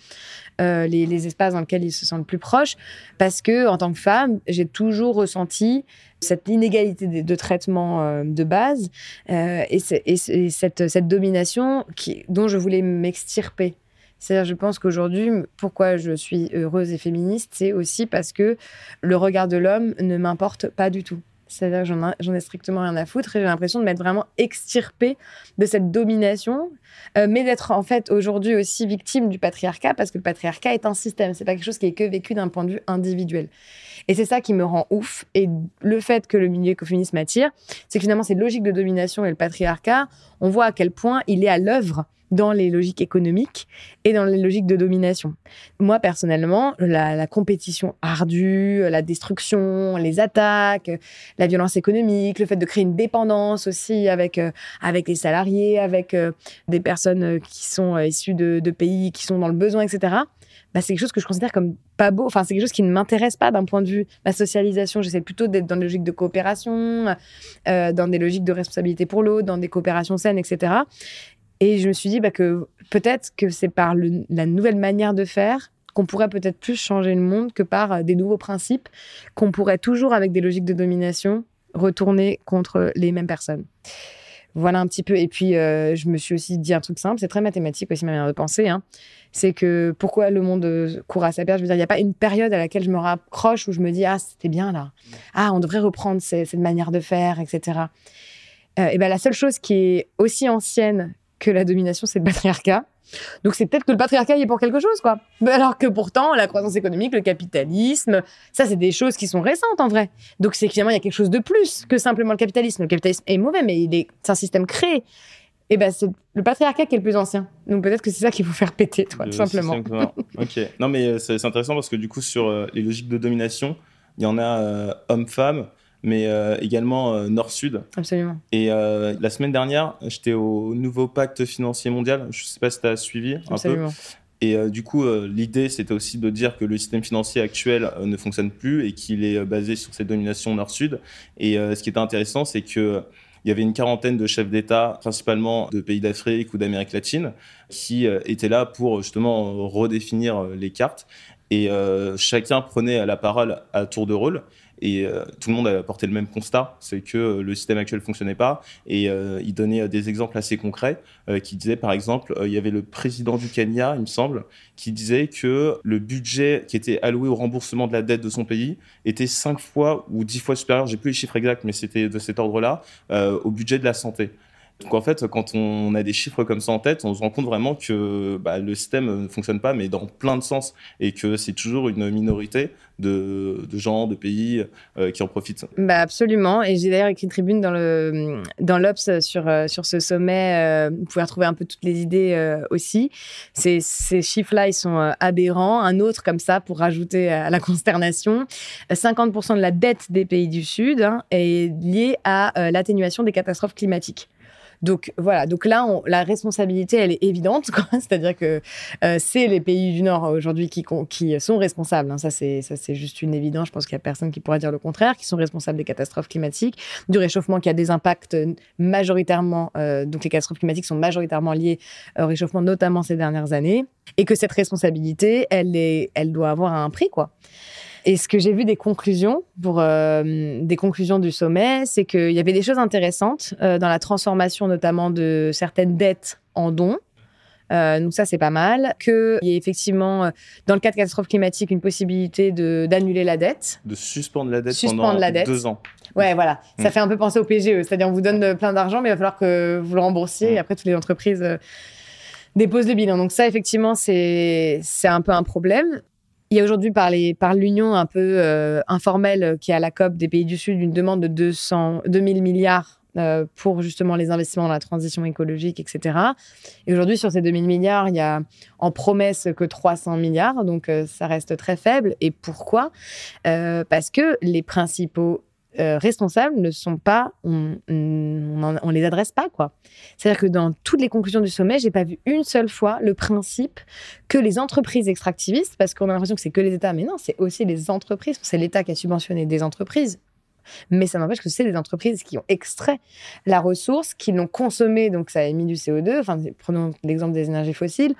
euh, les, espaces dans lesquels il se sent le plus proche. Parce que en tant que femme, j'ai toujours ressenti cette inégalité de, traitement euh, de base euh, et, cette, cette, domination qui, dont je voulais m'extirper. C'est-à-dire, je pense qu'aujourd'hui, pourquoi je suis heureuse et féministe, c'est aussi parce que le regard de l'homme ne m'importe pas du tout. C'est-à-dire que j'en ai strictement rien à foutre et j'ai l'impression de m'être vraiment extirpée de cette domination, euh, mais d'être en fait aujourd'hui aussi victime du patriarcat parce que le patriarcat est un système. C'est pas quelque chose qui est que vécu d'un point de vue individuel. Et c'est ça qui me rend ouf. Et le fait que le milieu écoféministe m'attire, c'est que finalement, cette logique de domination et le patriarcat, on voit à quel point il est à l'œuvre dans les logiques économiques et dans les logiques de domination. Moi, personnellement, la, compétition ardue, la destruction, les attaques, la violence économique, le fait de créer une dépendance aussi avec, euh, avec les salariés, avec euh, des personnes euh, qui sont issues de, de, pays qui sont dans le besoin, etc. Bah, c'est quelque chose que je considère comme pas beau. Enfin, c'est quelque chose qui ne m'intéresse pas d'un point de vue ma socialisation. J'essaie plutôt d'être dans des logiques de coopération, dans des logiques de responsabilité pour l'autre, dans des coopérations saines, etc. Et je me suis dit bah, que peut-être que c'est par la nouvelle manière de faire qu'on pourrait peut-être plus changer le monde que par euh, des nouveaux principes qu'on pourrait toujours, avec des logiques de domination, retourner contre les mêmes personnes. Voilà un petit peu. Et puis, euh, je me suis aussi dit un truc simple, c'est très mathématique aussi ma manière de penser. Hein. C'est que pourquoi le monde euh, court à sa perte Je veux dire, il n'y a pas une période à laquelle je me raccroche où je me dis ah c'était bien là, ah on devrait reprendre cette manière de faire, etc. et ben la seule chose qui est aussi ancienne que la domination, c'est le patriarcat. Donc c'est peut-être que le patriarcat y est pour quelque chose, quoi. Alors que pourtant, la croissance économique, le capitalisme, ça, c'est des choses qui sont récentes en vrai. Donc c'est finalement, il y a quelque chose de plus que simplement le capitalisme. Le capitalisme est mauvais, mais il est, c'est un système créé. Et ben c'est le patriarcat qui est le plus ancien. Donc peut-être que c'est ça qu'il faut faire péter, toi, tout simplement. ok. Non, mais euh, c'est intéressant parce que du coup, sur euh, les logiques de domination, il y en a euh, homme-femme mais euh, également euh, Nord-Sud. Absolument. Et euh, la semaine dernière, j'étais au nouveau pacte financier mondial. Je ne sais pas si tu as suivi un Absolument. peu. Et du coup, l'idée, c'était aussi de dire que le système financier actuel ne fonctionne plus et qu'il est basé sur cette domination Nord-Sud. Et ce qui était intéressant, c'est que il y avait une quarantaine de chefs d'État, principalement de pays d'Afrique ou d'Amérique latine, qui étaient là pour justement redéfinir les cartes et chacun prenait la parole à tour de rôle. Et euh, tout le monde a apporté le même constat, c'est que euh, le système actuel fonctionnait pas. Et euh, il donnait des exemples assez concrets, qui disaient par exemple, il y avait le président du Kenya, il me semble, qui disait que le budget qui était alloué au remboursement de la dette de son pays était cinq fois ou dix fois supérieur, j'ai plus les chiffres exacts, mais c'était de cet ordre-là, au budget de la santé. Donc en fait, quand on a des chiffres comme ça en tête, on se rend compte vraiment que bah, le système ne fonctionne pas, mais dans plein de sens, et que c'est toujours une minorité de, gens, de pays euh, qui en profitent. Bah absolument, et j'ai d'ailleurs écrit une tribune dans l'Obs sur euh, sur ce sommet. Euh, vous pouvez retrouver un peu toutes les idées aussi. Ces, ces chiffres-là, ils sont aberrants. Un autre comme ça pour rajouter à la consternation 50% de la dette des pays du Sud hein, est liée à l'atténuation des catastrophes climatiques. Donc voilà, donc là, la responsabilité, elle est évidente, c'est-à-dire que euh, c'est les pays du Nord aujourd'hui qui, sont responsables. Hein. Ça, c'est juste une évidence. Je pense qu'il n'y a personne qui pourra dire le contraire, qui sont responsables des catastrophes climatiques, du réchauffement qui a des impacts majoritairement. Euh, donc les catastrophes climatiques sont majoritairement liées au réchauffement, notamment ces dernières années, et que cette responsabilité, elle, elle doit avoir un prix, quoi. Et ce que j'ai vu des conclusions, pour euh, des conclusions du sommet, c'est qu'il y avait des choses intéressantes euh, dans la transformation notamment de certaines dettes en dons. Euh, donc ça, c'est pas mal. Qu'il y ait effectivement, dans le cas de catastrophe climatique, une possibilité d'annuler la dette. De suspendre la dette pendant la dette. deux ans. Ouais, voilà. Ça mm. fait un peu penser au PGE. C'est-à-dire, on vous donne plein d'argent, mais il va falloir que vous le remboursiez. Mm. Et après, toutes les entreprises déposent le bilan. Donc ça, effectivement, c'est un peu un problème. Il y a aujourd'hui par, l'Union un peu euh, informelle euh, qui est à la COP des pays du Sud une demande de 200, 2000 milliards euh, pour justement les investissements dans la transition écologique, etc. Et aujourd'hui, sur ces 2000 milliards, il y a en promesse que 300 milliards, donc ça reste très faible. Et pourquoi? Parce que les principaux euh, responsables ne sont pas, on, on, les adresse pas quoi. C'est-à-dire que dans toutes les conclusions du sommet, j'ai pas vu une seule fois le principe que les entreprises extractivistes, parce qu'on a l'impression que c'est que les États, mais non, c'est aussi les entreprises. C'est l'État qui a subventionné des entreprises mais ça n'empêche que c'est des entreprises qui ont extrait la ressource, qui l'ont consommée, donc ça a émis du CO2. Enfin, prenons l'exemple des énergies fossiles.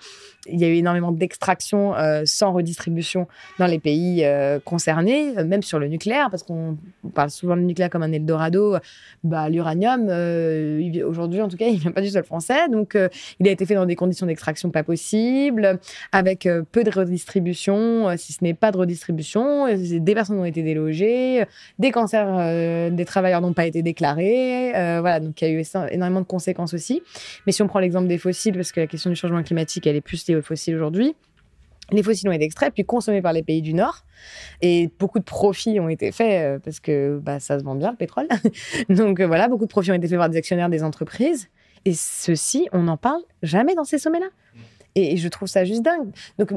Il y a eu énormément d'extraction euh, sans redistribution dans les pays euh, concernés, euh, même sur le nucléaire, parce qu'on parle souvent du nucléaire comme un Eldorado. Bah, L'uranium, aujourd'hui en tout cas, il ne vient pas du sol français, donc il a été fait dans des conditions d'extraction pas possibles, avec peu de redistribution, si ce n'est pas de redistribution. Des personnes ont été délogées, des cancers euh, des travailleurs n'ont pas été déclarés. Euh, voilà, donc il y a eu énormément de conséquences aussi. Mais si on prend l'exemple des fossiles, parce que la question du changement climatique, elle est plus liée aux fossiles aujourd'hui. Les fossiles ont été extraits puis consommés par les pays du Nord. Et beaucoup de profits ont été faits euh, parce que bah, ça se vend bien, le pétrole. donc voilà, beaucoup de profits ont été faits par des actionnaires des entreprises. Et ceci, on n'en parle jamais dans ces sommets-là. Et, et je trouve ça juste dingue. Donc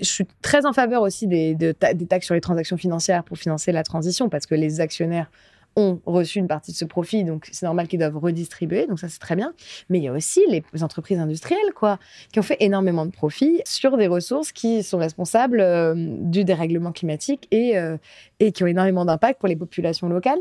je suis très en faveur aussi des, des taxes sur les transactions financières pour financer la transition, parce que les actionnaires ont reçu une partie de ce profit, donc c'est normal qu'ils doivent redistribuer, donc ça c'est très bien. Mais il y a aussi les entreprises industrielles, quoi, qui ont fait énormément de profits sur des ressources qui sont responsables euh, du dérèglement climatique et, euh, et qui ont énormément d'impact pour les populations locales.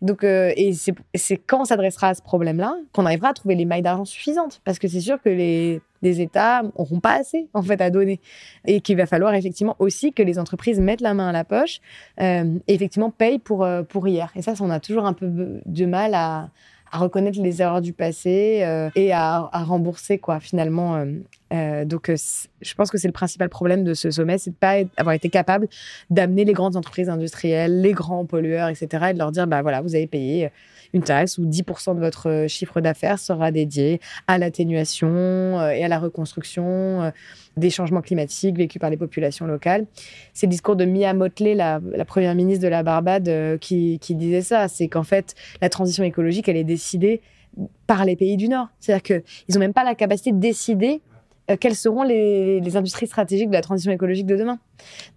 Donc, euh, et c'est quand on s'adressera à ce problème-là qu'on arrivera à trouver les mailles d'argent suffisantes, parce que c'est sûr que les des États n'auront pas assez en fait à donner et qu'il va falloir effectivement aussi que les entreprises mettent la main à la poche et effectivement payent pour pour hier. Et ça, on a toujours un peu de mal à, à reconnaître les erreurs du passé euh, et à, rembourser quoi finalement. Euh, euh, donc je pense que c'est le principal problème de ce sommet, c'est de pas avoir été capable d'amener les grandes entreprises industrielles, les grands pollueurs, etc. et de leur dire bah voilà vous avez payé une taxe où 10% de votre chiffre d'affaires sera dédié à l'atténuation et à la reconstruction des changements climatiques vécus par les populations locales. C'est le discours de Mia Motley, la, première ministre de la Barbade, euh, qui, disait ça. C'est qu'en fait, la transition écologique, elle est décidée par les pays du Nord. C'est-à-dire qu'ils n'ont même pas la capacité de décider euh, quelles seront les, industries stratégiques de la transition écologique de demain?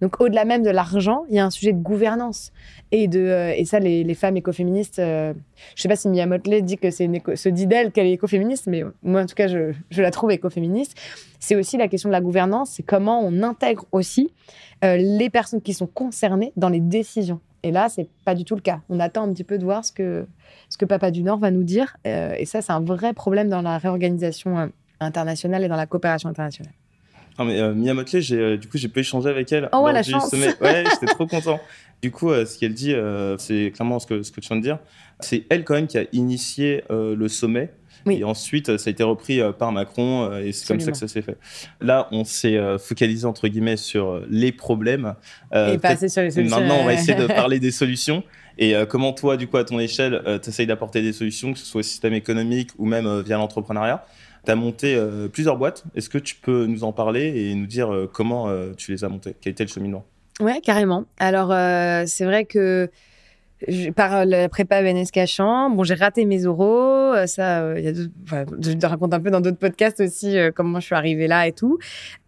Donc, au-delà même de l'argent, il y a un sujet de gouvernance. Et, de, euh, et ça, les, femmes écoféministes, euh, je ne sais pas si Mia Motley dit que c'est se dit d'elle qu'elle est écoféministe, mais moi, en tout cas, je, je la trouve écoféministe. C'est aussi la question de la gouvernance, c'est comment on intègre aussi les personnes qui sont concernées dans les décisions. Et là, c'est pas du tout le cas. On attend un petit peu de voir ce que, ce que Papa du Nord va nous dire. et ça, c'est un vrai problème dans la réorganisation internationale et dans la coopération internationale. Non, mais euh, Mia Motley, j'ai, du coup, j'ai pu échanger avec elle. Oh, la chance Ouais, j'étais trop content. Du coup, ce qu'elle dit, c'est clairement ce que, ce que tu viens de dire. C'est elle, quand même, qui a initié le sommet. Et ensuite, ça a été repris par Macron et c'est comme ça que ça s'est fait. Là, on s'est focalisé, entre guillemets, sur les problèmes. et pas assez sur les solutions. Maintenant, on va essayer de parler des solutions. Et euh, comment toi, du coup, à ton échelle, euh, tu essayes d'apporter des solutions, que ce soit au système économique ou même euh, via l'entrepreneuriat? Tu as monté plusieurs boîtes. Est-ce que tu peux nous en parler et nous dire comment tu les as montées? Quel était le cheminement? Ouais, carrément. Alors, c'est vrai que par la prépa BNS Cachan, bon, j'ai raté mes oraux. Ça, y a je te raconte un peu dans d'autres podcasts aussi comment je suis arrivée là et tout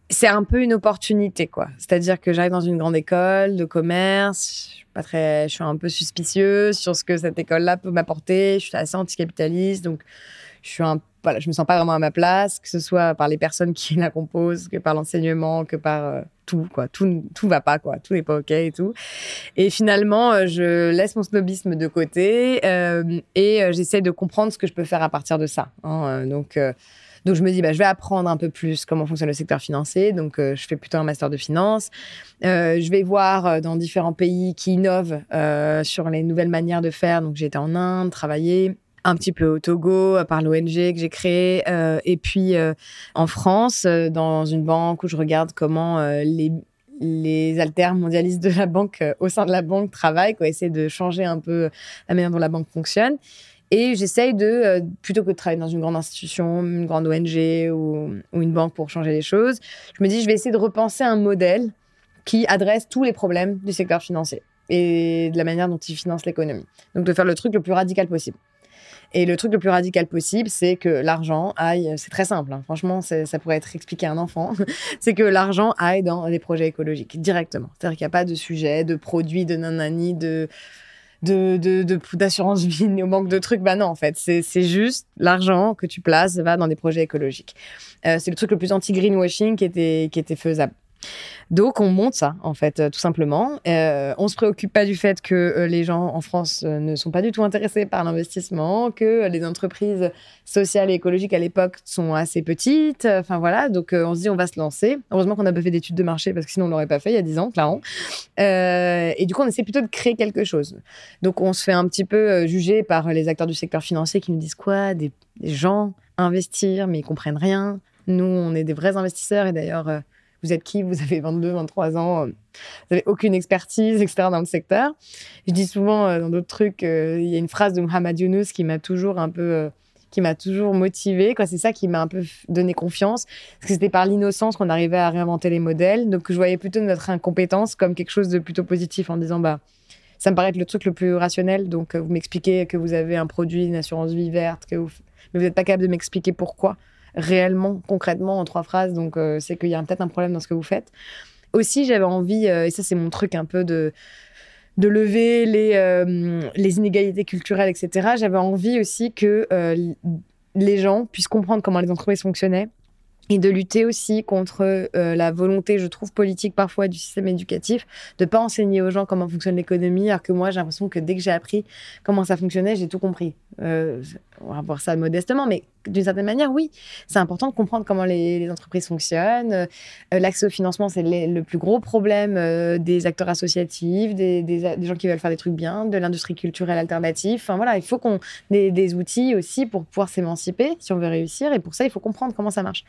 c'est un peu une opportunité, quoi. C'est-à-dire que j'arrive dans une grande école de commerce, je suis pas très, je suis un peu suspicieuse sur ce que cette école-là peut m'apporter. Je suis assez anticapitaliste, donc je suis un, voilà, je me sens pas vraiment à ma place, que ce soit par les personnes qui la composent, que par l'enseignement, que par euh, tout, quoi. Tout, tout va pas, quoi. Tout n'est pas ok et tout. Et finalement, euh, je laisse mon snobisme de côté euh, et j'essaie de comprendre ce que je peux faire à partir de ça. Hein. donc donc je me dis, bah, je vais apprendre un peu plus comment fonctionne le secteur financier. Donc je fais plutôt un master de finance. Je vais voir dans différents pays qui innovent sur les nouvelles manières de faire. Donc été en Inde, travailler un petit peu au Togo par l'ONG que j'ai créé et puis en France dans une banque où je regarde comment les les alters mondialistes de la banque au sein de la banque travaillent, quoi, essayer de changer un peu la manière dont la banque fonctionne. Et j'essaye de, euh, plutôt que de travailler dans une grande institution, une grande ONG ou, une banque pour changer les choses, je me dis, je vais essayer de repenser un modèle qui adresse tous les problèmes du secteur financier et de la manière dont il finance l'économie. Donc de faire le truc le plus radical possible. Et le truc le plus radical possible, c'est que l'argent aille, c'est très simple, hein. franchement, ça pourrait être expliqué à un enfant, c'est que l'argent aille dans des projets écologiques directement. C'est-à-dire qu'il n'y a pas de sujet, de produit, de nanani, de de, d'assurance vie, au manque de trucs. Bah non, en fait, c'est, juste l'argent que tu places va dans des projets écologiques. Euh, c'est le truc le plus anti-greenwashing qui était, qui était faisable. Donc, on monte ça, en fait, euh, tout simplement. Euh, on se préoccupe pas du fait que euh, les gens en France euh, ne sont pas du tout intéressés par l'investissement, que les entreprises sociales et écologiques à l'époque sont assez petites. Enfin, voilà. Donc, on se dit, on va se lancer. Heureusement qu'on n'a pas fait d'études de marché parce que sinon, on l'aurait pas fait il y a 10 ans, clairement. et du coup, on essaie plutôt de créer quelque chose. Donc, on se fait un petit peu juger par les acteurs du secteur financier qui nous disent quoi? Des, des gens investir, mais ils comprennent rien. Nous, on est des vrais investisseurs et d'ailleurs, vous êtes qui Vous avez 22, 23 ans, euh, vous n'avez aucune expertise, etc. dans le secteur. Je dis souvent euh, dans d'autres trucs, euh, il y a une phrase de Mohamed Younous qui m'a toujours un peu qui m'a toujours motivée. C'est ça qui m'a un peu donné confiance. Parce que c'était par l'innocence qu'on arrivait à réinventer les modèles. Donc, je voyais plutôt notre incompétence comme quelque chose de plutôt positif en disant, bah, ça me paraît être le truc le plus rationnel. Donc, vous m'expliquez que vous avez un produit, une assurance vie verte, mais vous n'êtes pas capable de m'expliquer pourquoi réellement, concrètement, en trois phrases. Donc, euh, c'est qu'il y a peut-être un problème dans ce que vous faites. Aussi, j'avais envie, euh, et ça, c'est mon truc un peu de de lever les, euh, les inégalités culturelles, etc. J'avais envie aussi que les gens puissent comprendre comment les entreprises fonctionnaient et de lutter aussi contre la volonté, je trouve, politique parfois du système éducatif, de pas enseigner aux gens comment fonctionne l'économie, alors que moi, j'ai l'impression que dès que j'ai appris comment ça fonctionnait, j'ai tout compris. On va voir ça modestement, mais d'une certaine manière, oui, c'est important de comprendre comment les, entreprises fonctionnent. Euh, l'accès au financement, c'est le plus gros problème euh, des acteurs associatifs, des, gens qui veulent faire des trucs bien, de l'industrie culturelle alternative. Enfin voilà, il faut qu'on ait des outils aussi pour pouvoir s'émanciper si on veut réussir. Et pour ça, il faut comprendre comment ça marche.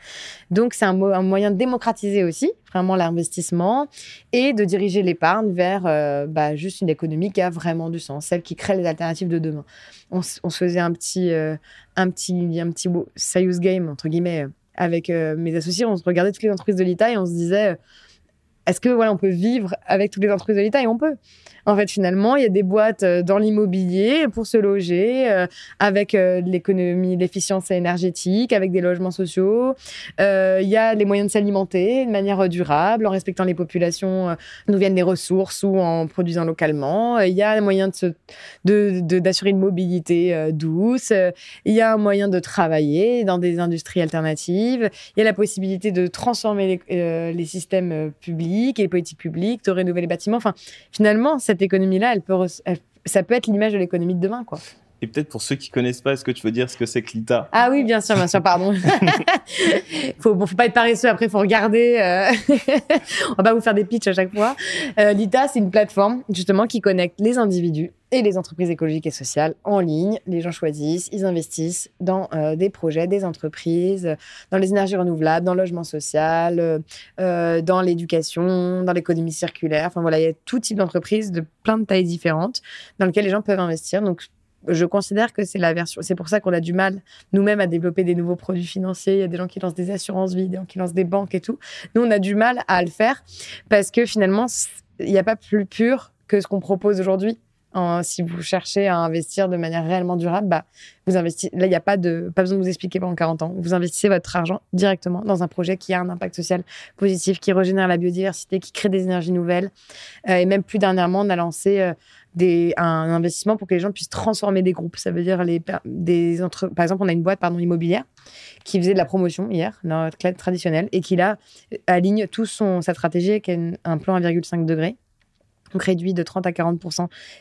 Donc, c'est un, moyen de démocratiser aussi vraiment l'investissement et de diriger l'épargne vers euh, bah, juste une économie qui a vraiment du sens, celle qui crée les alternatives de demain. On, se faisait un petit, un petit, un petit sales game, entre guillemets, avec euh, mes associés. On se regardait toutes les entreprises de l'État et on se disait, euh, est-ce que voilà, on peut vivre avec toutes les entreprises de l'État? Et on peut. En fait, finalement, il y a des boîtes euh, dans l'immobilier pour se loger, euh, avec euh, l'économie, l'efficience énergétique, avec des logements sociaux. il y a les moyens de s'alimenter de manière durable, en respectant les populations d'où viennent les ressources ou en produisant localement. Il y a les moyens de, d'assurer une mobilité douce. Il y a un moyen de travailler dans des industries alternatives. Il y a la possibilité de transformer les, les systèmes publics et les politiques publiques, de rénover les bâtiments. Enfin, finalement, cette économie-là, elle peut, ça peut être l'image de l'économie de demain, quoi. Et peut-être pour ceux qui connaissent pas, est-ce que tu veux dire ce que c'est que l'ITA? Ah oui, bien sûr, bien sûr, pardon. faut, bon, faut pas être paresseux, après, faut regarder. Euh... On va pas vous faire des pitchs à chaque fois. Euh, L'ITA, c'est une plateforme, justement, qui connecte les individus et les entreprises écologiques et sociales en ligne. Les gens choisissent, ils investissent dans euh, des projets, des entreprises, dans les énergies renouvelables, dans le logement social, euh, dans l'éducation, dans l'économie circulaire. Enfin voilà, il y a tout type d'entreprises de plein de tailles différentes dans lesquelles les gens peuvent investir. Donc je considère que c'est la version. C'est pour ça qu'on a du mal nous-mêmes à développer des nouveaux produits financiers. Il y a des gens qui lancent des assurances vie, des gens qui lancent des banques et tout. Nous, on a du mal à le faire parce que finalement, il n'y a pas plus pur que ce qu'on propose aujourd'hui. Si vous cherchez à investir de manière réellement durable, bah, vous investissez. Là, il n'y a pas de, pas besoin de vous expliquer pendant 40 ans. Vous investissez votre argent directement dans un projet qui a un impact social positif, qui régénère la biodiversité, qui crée des énergies nouvelles. Euh, et même plus dernièrement, on a lancé euh, des, un investissement pour que les gens puissent transformer des groupes. Ça veut dire les, des entre, par exemple, on a une boîte pardon immobilière qui faisait de la promotion hier, notre clé traditionnelle, et qui là aligne tout son sa stratégie avec un plan 1,5 degré donc réduit de 30 à 40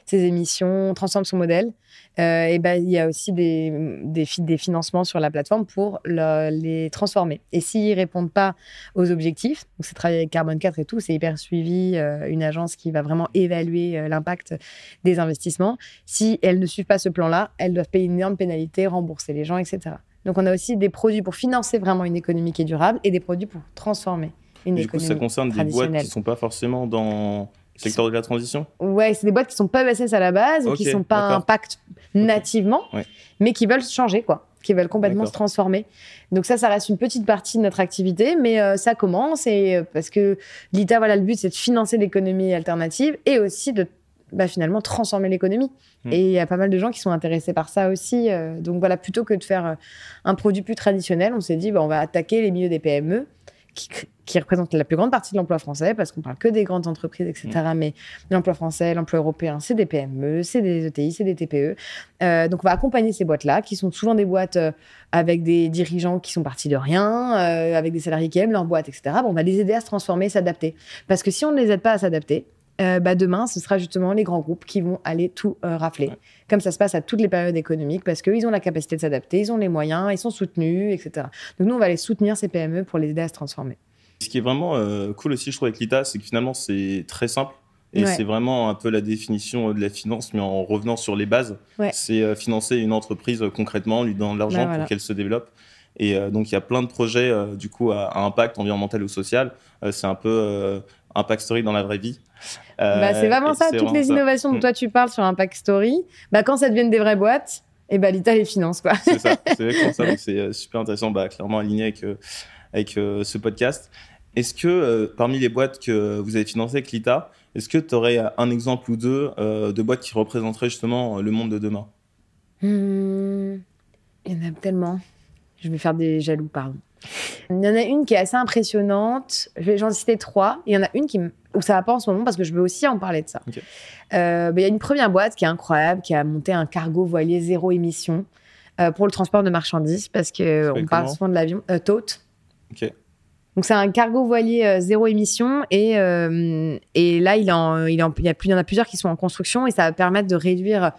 ses émissions, transforme son modèle. Euh, et ben, il y a aussi des, des, des financements sur la plateforme pour les transformer. Et s'ils ne répondent pas aux objectifs, donc c'est travailler avec Carbone 4 et tout, c'est hyper suivi, euh, une agence qui va vraiment évaluer euh, l'impact des investissements. Si elles ne suivent pas ce plan-là, elles doivent payer une énorme pénalité, rembourser les gens, etc. Donc on a aussi des produits pour financer vraiment une économie qui est durable et des produits pour transformer une économie. Du coup, ça concerne des boîtes qui ne sont pas forcément dans Secteur de la transition Ouais, c'est des boîtes qui sont pas ESS à la base, qui qui sont pas impact nativement, mais qui veulent changer, quoi, qui veulent complètement se transformer. Donc ça, ça reste une petite partie de notre activité, mais euh, ça commence et euh, parce que l'ITA, voilà, le but c'est de financer l'économie alternative et aussi de bah, finalement transformer l'économie. Hmm. Et il y a pas mal de gens qui sont intéressés par ça aussi. Euh, donc voilà, plutôt que de faire un produit plus traditionnel, on s'est dit, bah, on va attaquer les milieux des PME qui, qui représentent la plus grande partie de l'emploi français, parce qu'on parle que des grandes entreprises, etc. Mm. Mais l'emploi français, l'emploi européen, c'est des PME, c'est des ETI, c'est des TPE. Euh, donc on va accompagner ces boîtes-là, qui sont souvent des boîtes euh, avec des dirigeants qui sont partis de rien, euh, avec des salariés qui aiment leur boîte, etc. Bon, on va les aider à se transformer, s'adapter. Parce que si on ne les aide pas à s'adapter, euh, bah demain, ce sera justement les grands groupes qui vont aller tout euh, rafler. Comme ça se passe à toutes les périodes économiques, parce qu'ils ont la capacité de s'adapter, ils ont les moyens, ils sont soutenus, etc. Donc nous, on va aller soutenir ces PME pour les aider à se transformer. Ce qui est vraiment euh, cool aussi, je trouve, avec l'ITA, c'est que finalement, c'est très simple. Et c'est vraiment un peu la définition de la finance, mais en revenant sur les bases. C'est financer une entreprise concrètement, lui donner de l'argent pour qu'elle se développe. Et donc, il y a plein de projets, du coup, à, impact environnemental ou social. c'est un peu Impact Story dans la vraie vie. bah, c'est vraiment ça, toutes les innovations dont mm. toi tu parles sur Impact Story, bah, quand ça devient des vraies boîtes, et eh bah, l'État les finance. C'est ça, c'est ça. c'est euh, super intéressant, bah, clairement aligné avec, euh, avec euh, ce podcast. Est-ce que parmi les boîtes que vous avez financées avec l'ITA, est-ce que tu aurais un exemple ou deux de boîtes qui représenteraient justement le monde de demain? Hmm, Il y en a tellement. Je vais faire des jaloux, pardon. Il y en a une qui est assez impressionnante. J'en citer trois. Il y en a une qui où ça va pas en ce moment parce que je veux aussi en parler de ça. Euh, bah, il y a une première boîte qui est incroyable, qui a monté un cargo voilier zéro émission euh, pour le transport de marchandises parce que on parle souvent de l'avion euh, Tote. Donc c'est un cargo voilier zéro émission et, et là il, en, il, en, il, y a plus, il y en a plusieurs qui sont en construction et ça va permettre de réduire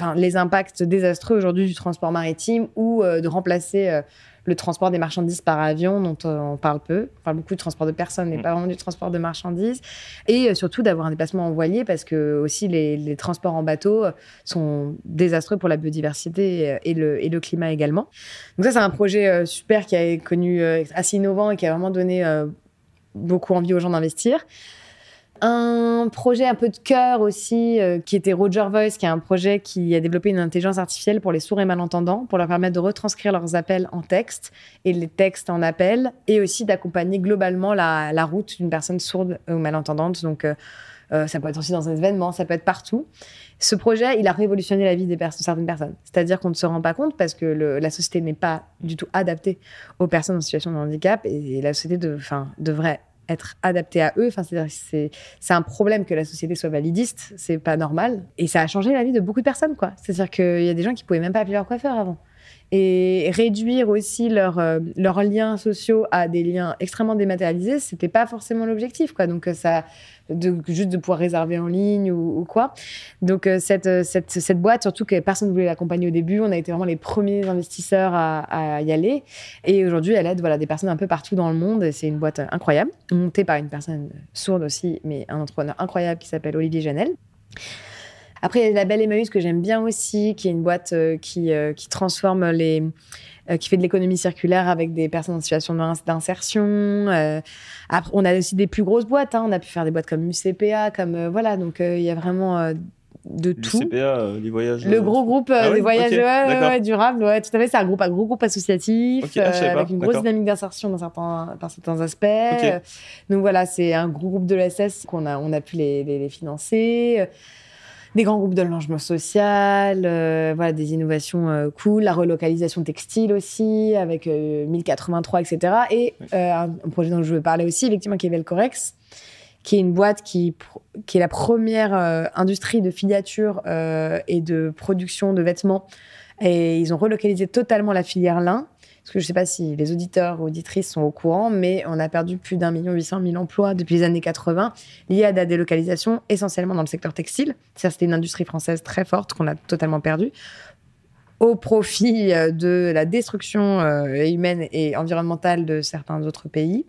enfin, les impacts désastreux aujourd'hui du transport maritime ou de remplacer le transport des marchandises par avion, dont euh, on parle peu. On parle beaucoup du transport de personnes, mais mm. pas vraiment du transport de marchandises. Et euh, surtout d'avoir un déplacement en voilier, parce que aussi les, transports en bateau euh, sont désastreux pour la biodiversité et le, et le climat également. Donc ça, c'est un projet super qui a connu assez innovant et qui a vraiment donné beaucoup envie aux gens d'investir. Un projet un peu de cœur aussi, euh, qui était Roger Voice, qui est un projet qui a développé une intelligence artificielle pour les sourds et malentendants, pour leur permettre de retranscrire leurs appels en texte et les textes en appel, et aussi d'accompagner globalement la, route d'une personne sourde ou malentendante. Donc, euh, euh, ça peut être aussi dans un événement, ça peut être partout. Ce projet, il a révolutionné la vie des certaines personnes. C'est-à-dire qu'on ne se rend pas compte parce que la société n'est pas du tout adaptée aux personnes en situation de handicap et, la société de, devrait être adapté à eux. Enfin, c'est un problème que la société soit validiste, c'est pas normal. Et ça a changé la vie de beaucoup de personnes, quoi. C'est-à-dire qu'il y a des gens qui pouvaient même pas appeler leur coiffeur avant. Et réduire aussi leurs leurs liens sociaux à des liens extrêmement dématérialisés, c'était pas forcément l'objectif, quoi. Donc ça, de, juste de pouvoir réserver en ligne ou, quoi. Donc cette, cette, cette, boîte, surtout que personne ne voulait l'accompagner au début, on a été vraiment les premiers investisseurs à, y aller. Et aujourd'hui, elle aide voilà des personnes un peu partout dans le monde. C'est une boîte incroyable, montée par une personne sourde aussi, mais un entrepreneur incroyable qui s'appelle Olivier Janel. Après, il y a la Belle Emmaüs que j'aime bien aussi, qui est une boîte euh, qui, euh, qui transforme les. Euh, qui fait de l'économie circulaire avec des personnes en situation d'insertion. on a aussi des plus grosses boîtes. Hein. On a pu faire des boîtes comme UCPA, comme. voilà, donc il y a vraiment de tout. CPA, les voyages. Le gros groupe ah des voyages durables, ouais, tout à fait. C'est un groupe, un gros groupe associatif ah, avec une grosse dynamique d'insertion dans certains, aspects. donc voilà, c'est un gros groupe de l'ESS qu'on a, on a pu les, les, les financer des grands groupes de logement social, euh, voilà, des innovations euh, cool, la relocalisation textile aussi, avec 1083, etc. Et euh, un, projet dont je veux parler aussi, effectivement, qui est Velcorex, qui est une boîte qui, qui est la première industrie de filature et de production de vêtements. Et ils ont relocalisé totalement la filière lin parce que je ne sais pas si les auditeurs ou auditrices sont au courant, mais on a perdu plus d'un million huit cent mille emplois depuis les années 80 liés à la délocalisation, essentiellement dans le secteur textile. C'était une industrie française très forte qu'on a totalement perdue au profit euh, de la destruction euh, humaine et environnementale de certains autres pays,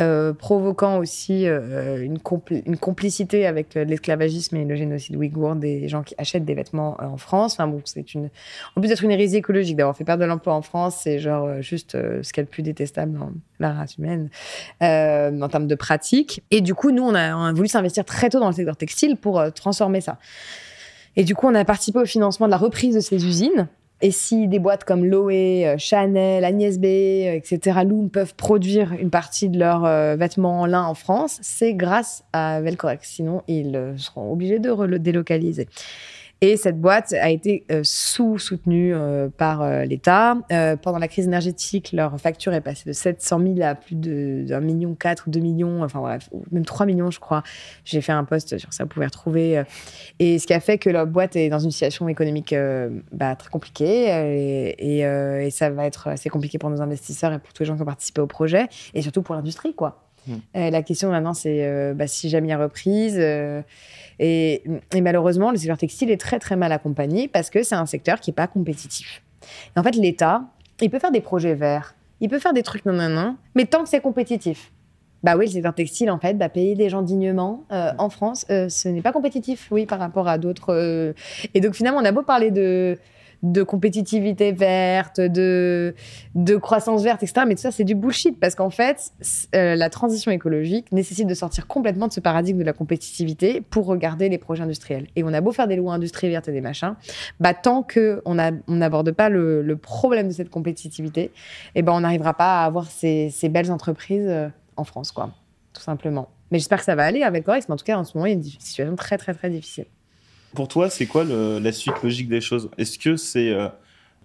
euh, provoquant aussi une, complicité avec l'esclavagisme et le génocide ouïghour des gens qui achètent des vêtements en France. En plus d'être une hérésie écologique, d'avoir fait perdre de l'emploi en France, c'est genre juste ce qu'il y a de plus détestable dans la race humaine en termes de pratique. Et du coup, nous, on a voulu s'investir très tôt dans le secteur textile pour transformer ça. Et du coup, on a participé au financement de la reprise de ces usines et si des boîtes comme Loé, euh, Chanel, Agnès B, euh, etc., Loom peuvent produire une partie de leurs euh, vêtements en lin en France, c'est grâce à Velcorex. Sinon, ils seront obligés de le délocaliser. Et cette boîte a été euh, sous-soutenue euh, par euh, l'État. pendant la crise énergétique, leur facture est passée de 700 000 à plus d'un million quatre, deux millions, enfin bref, même 3 millions, je crois. J'ai fait un post sur ça, vous pouvez retrouver. et ce qui a fait que leur boîte est dans une situation économique bah, très compliquée. Et, et, ça va être assez compliqué pour nos investisseurs et pour tous les gens qui ont participé au projet. Et surtout pour l'industrie, quoi. Mmh. la question maintenant, c'est bah, si jamais il y a reprise et, malheureusement, le secteur textile est très très mal accompagné parce que c'est un secteur qui n'est pas compétitif. en fait, l'État, il peut faire des projets verts, il peut faire des trucs non non non, mais tant que c'est compétitif. Bah oui, le secteur textile, en fait, payer des gens dignement euh, en France, euh, ce n'est pas compétitif, oui, par rapport à d'autres. Euh. Et donc finalement, on a beau parler de de compétitivité verte, de, de croissance verte, etc. Mais tout ça, c'est du bullshit parce qu'en fait, euh, la transition écologique nécessite de sortir complètement de ce paradigme de la compétitivité pour regarder les projets industriels. Et on a beau faire des lois industrie verte et des machins, bah, tant qu'on n'aborde pas le, problème de cette compétitivité, eh ben, on n'arrivera pas à avoir ces, ces belles entreprises euh, en France, quoi, tout simplement. Mais j'espère que ça va aller avec Corex, mais en tout cas, en ce moment, il y a une situation très, très, très difficile. Pour toi, c'est quoi la suite logique des choses? Est-ce que c'est euh,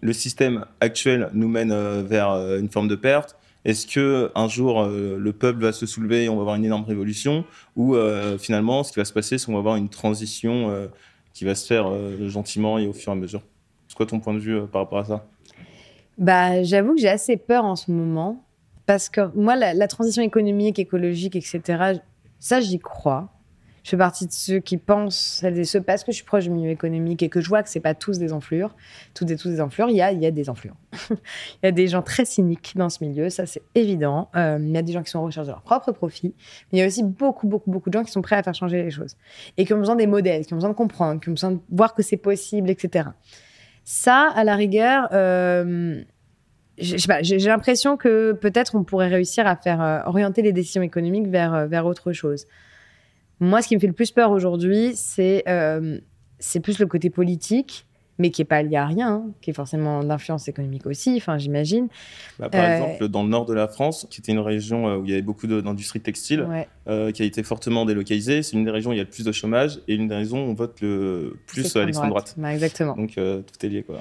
le système actuel nous mène euh, vers euh, une forme de perte? Est-ce que un jour le peuple va se soulever et on va avoir une énorme révolution? Ou finalement, ce qui va se passer, c'est qu'on va avoir une transition qui va se faire gentiment et au fur et à mesure C'est quoi ton point de vue par rapport à ça? Bah, J'avoue que j'ai assez peur en ce moment. Parce que moi, la transition économique, écologique, etc., ça, j'y crois je fais partie de ceux qui pensent, celles et ceux, parce que je suis proche du milieu économique et que je vois que c'est pas tous des enflures, toutes et tous des enflures, il y a, il y a des enflures. il y a des gens très cyniques dans ce milieu, ça c'est évident. Euh, il y a des gens qui sont en recherche de leur propre profit, mais il y a aussi beaucoup, beaucoup, beaucoup de gens qui sont prêts à faire changer les choses et qui ont besoin des modèles, qui ont besoin de comprendre, qui ont besoin de voir que c'est possible, etc. Ça, à la rigueur, euh, j'ai l'impression que peut-être on pourrait réussir à faire euh, orienter les décisions économiques vers, vers autre chose. Moi, ce qui me fait le plus peur aujourd'hui, c'est euh, c'est plus le côté politique, mais qui n'est pas lié à rien, hein, qui est forcément d'influence économique aussi, enfin, j'imagine. Bah, par euh, exemple, dans le nord de la France, qui était une région euh, où il y avait beaucoup d'industrie textile, qui a été fortement délocalisée, c'est une des régions où il y a le plus de chômage et une des raisons où on vote le plus à l'extrême droite. Bah, exactement. Donc, tout est lié, quoi.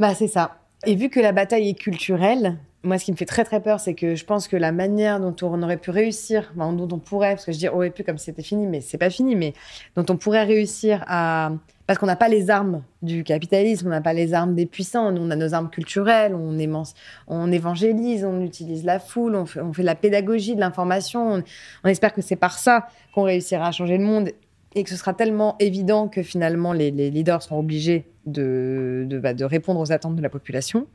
Bah, c'est ça. Et vu que la bataille est culturelle, moi, ce qui me fait très très peur, c'est que je pense que la manière dont on aurait pu réussir, dont on pourrait, parce que je dis aurait pu comme c'était fini, mais c'est pas fini, mais dont on pourrait réussir à, parce qu'on n'a pas les armes du capitalisme, on n'a pas les armes des puissants, on a nos armes culturelles, on, on évangélise, on utilise la foule, on on fait de la pédagogie, de l'information, on, espère que c'est par ça qu'on réussira à changer le monde et que ce sera tellement évident que finalement les, leaders seront obligés de, bah, de répondre aux attentes de la population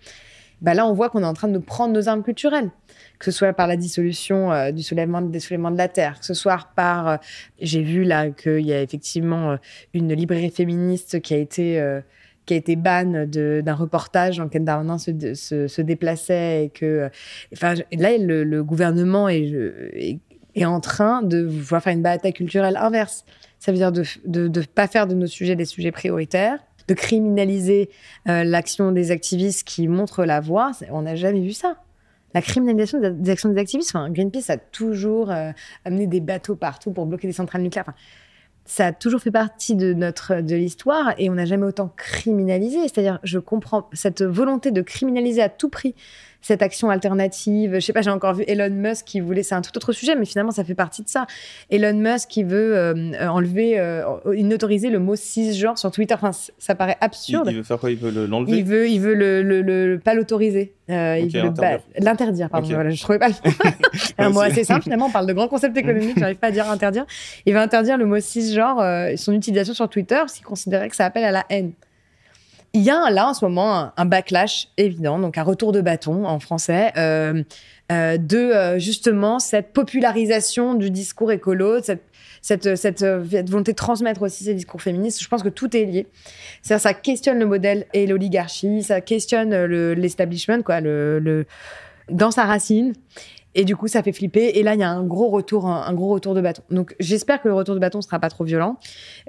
bah là, on voit qu'on est en train de prendre nos armes culturelles, que ce soit par la dissolution euh, du soulèvement, de la terre, que ce soit par. Euh, j'ai vu là qu'il y a effectivement euh, une librairie féministe qui a été. qui a été ban d'un reportage dans lequel Darmanin se, se, déplaçait et que, enfin, là, le, gouvernement est, est, en train de vouloir faire une bataille culturelle inverse. Ça veut dire de ne pas faire de nos sujets des sujets prioritaires, de criminaliser euh, l'action des activistes qui montrent la voie. On n'a jamais vu ça. La criminalisation des actions des activistes, enfin, Greenpeace a toujours euh, amené des bateaux partout pour bloquer des centrales nucléaires. ça a toujours fait partie de notre de l'histoire et on n'a jamais autant criminalisé. C'est-à-dire, je comprends cette volonté de criminaliser à tout prix cette action alternative. Je sais pas, j'ai encore vu Elon Musk qui voulait, c'est un tout autre sujet, mais finalement ça fait partie de ça. Elon Musk qui veut euh, enlever, euh, inautoriser le mot cisgenre sur Twitter. Enfin, ça paraît absurde. Il, veut faire quoi? Il veut l'enlever? Il veut, il veut le, le, pas l'autoriser. Euh, il veut l'interdire. Pardon. Voilà, je trouvais pas le un mot assez simple. Finalement, on parle de grands concepts économiques. J'arrive pas à dire interdire. Il veut interdire le mot cisgenre, euh, son utilisation sur Twitter, qu'il considérait que ça appelle à la haine. Il y a là en ce moment un, backlash évident, donc un retour de bâton en français, euh, euh, de euh, justement cette popularisation du discours écolo, cette, volonté de transmettre aussi ces discours féministes. Je pense que tout est lié. cest ça questionne le modèle et l'oligarchie, ça questionne l'establishment, quoi, dans sa racine. Et du coup, ça fait flipper. Et là, il y a un gros retour, un, gros retour de bâton. Donc, j'espère que le retour de bâton sera pas trop violent.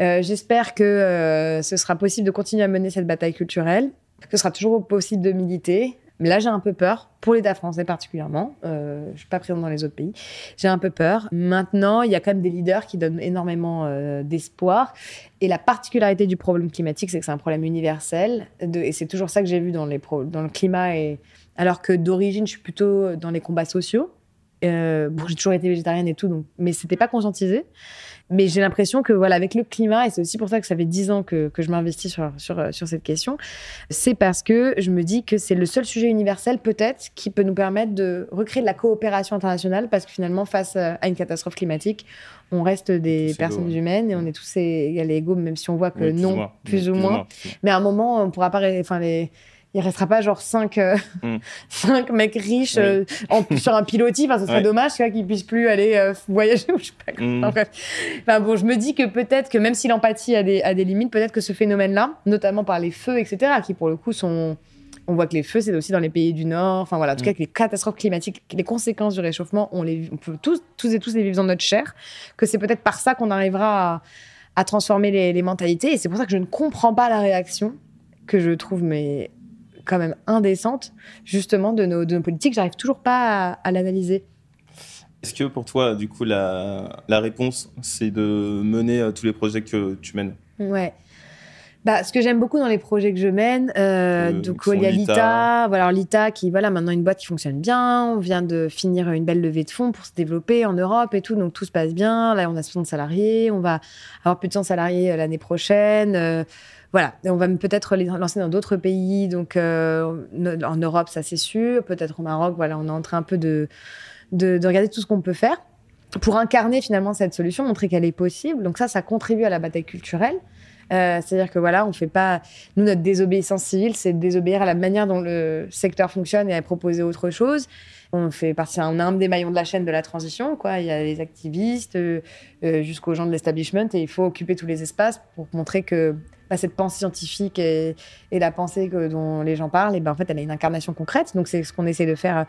Euh, j'espère que euh, ce sera possible de continuer à mener cette bataille culturelle, que ce sera toujours possible de militer. Mais là, j'ai un peu peur, pour l'État français particulièrement. Euh, je suis pas présente dans les autres pays. J'ai un peu peur. Maintenant, il y a quand même des leaders qui donnent énormément d'espoir. Et la particularité du problème climatique, c'est que c'est un problème universel. Et c'est toujours ça que j'ai vu dans, les dans le climat. Et, alors que d'origine, je suis plutôt dans les combats sociaux. Euh, bon, j'ai toujours été végétarienne et tout, donc, mais c'était pas conscientisé. Mais j'ai l'impression que voilà, avec le climat, et c'est aussi pour ça que ça fait dix ans que, que je m'investis sur, sur, sur cette question, c'est parce que je me dis que c'est le seul sujet universel peut-être qui peut nous permettre de recréer de la coopération internationale, parce que finalement, face à une catastrophe climatique, on reste des personnes humaines et on est tous égaux, même si on voit que non, plus, ou, moins. Mais à un moment, on pourra pas, enfin les il restera pas genre cinq, euh, mm. cinq mecs riches euh, en, sur un pilotis. Enfin, ce serait dommage qu'ils puissent plus aller euh, voyager ou je sais pas. Mm. Enfin, bon, je me dis que peut-être que même si l'empathie a des, a des limites, peut-être que ce phénomène-là, notamment par les feux, etc., qui pour le coup sont. On voit que les feux, c'est aussi dans les pays du Nord. Enfin voilà, en tout mm. cas, que les catastrophes climatiques, les conséquences du réchauffement, on, les, on peut tous, tous et tous les vivre dans notre chair. Que c'est peut-être par ça qu'on arrivera à, à transformer les, les mentalités. Et c'est pour ça que je ne comprends pas la réaction que je trouve mais quand même indécente, justement, de nos, de nos politiques. J'arrive toujours pas à, l'analyser. Est-ce que pour toi, du coup, la, la réponse, c'est de mener euh, tous les projets que tu mènes? Ouais. Bah, ce que j'aime beaucoup dans les projets que je mène, euh, donc il y a l'ITA, voilà, l'ITA qui, voilà, maintenant une boîte qui fonctionne bien, on vient de finir une belle levée de fonds pour se développer en Europe et tout, donc tout se passe bien. Là, on a 60 salariés, on va avoir plus de 100 salariés euh, l'année prochaine voilà, on va peut-être lancer dans d'autres pays, donc euh, en Europe, ça c'est sûr, peut-être au Maroc, voilà, on est en train un peu de, de, regarder tout ce qu'on peut faire pour incarner finalement cette solution, montrer qu'elle est possible. Donc ça, ça contribue à la bataille culturelle. Euh, c'est-à-dire que voilà, on fait pas. Nous, notre désobéissance civile, c'est désobéir à la manière dont le secteur fonctionne et à proposer autre chose. On fait partie, on a un des maillons de la chaîne de la transition, quoi. Il y a les activistes euh, jusqu'aux gens de l'establishment et il faut occuper tous les espaces pour montrer que cette pensée scientifique et, la pensée que, dont les gens parlent, et ben, en fait, elle a une incarnation concrète. Donc, c'est ce qu'on essaie de faire euh,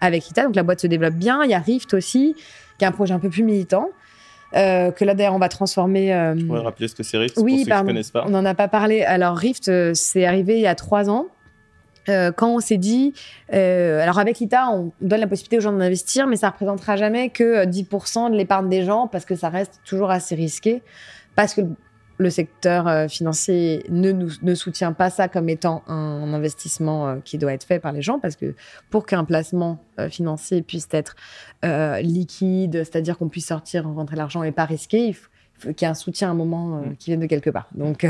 avec ITA. Donc, la boîte se développe bien. Il y a Rift aussi, qui est un projet un peu plus militant. Euh, que là d'ailleurs on va transformer. Euh... Tu rappeler ce que c'est Rift oui, pour ceux qui connaissent pas. On n'en a pas parlé. Alors Rift, euh, c'est arrivé il y a trois ans. quand on s'est dit, alors avec l'ITA, on donne la possibilité aux gens d'investir, mais ça représentera jamais que 10% de l'épargne des gens parce que ça reste toujours assez risqué. Parce que le secteur euh, financier ne, nous, ne soutient pas ça comme étant un, investissement euh, qui doit être fait par les gens, parce que pour qu'un placement euh, financier puisse être liquide, c'est-à-dire qu'on puisse sortir, rentrer l'argent et pas risqué, il faut, qu'il y ait un soutien à un moment mm. qui vienne de quelque part. Donc,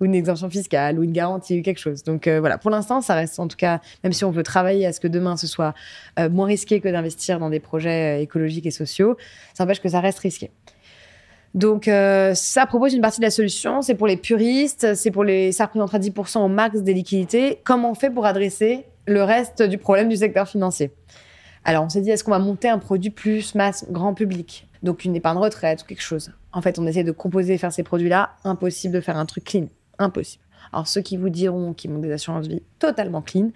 ou une exemption fiscale, ou une garantie, ou quelque chose. Donc voilà, pour l'instant, ça reste en tout cas, même si on veut travailler à ce que demain ce soit moins risqué que d'investir dans des projets écologiques et sociaux, ça empêche que ça reste risqué. Donc, euh, ça propose une partie de la solution. C'est pour les puristes, c'est pour les, ça représentera 10% au max des liquidités. Comment on fait pour adresser le reste du problème du secteur financier? Alors, on s'est dit, est-ce qu'on va monter un produit plus masse, grand public? Donc, une épargne retraite ou quelque chose. En fait, on essaie de composer et faire ces produits-là. Impossible de faire un truc clean. Impossible. Alors, ceux qui vous diront qu'ils ont des assurances vie totalement clean,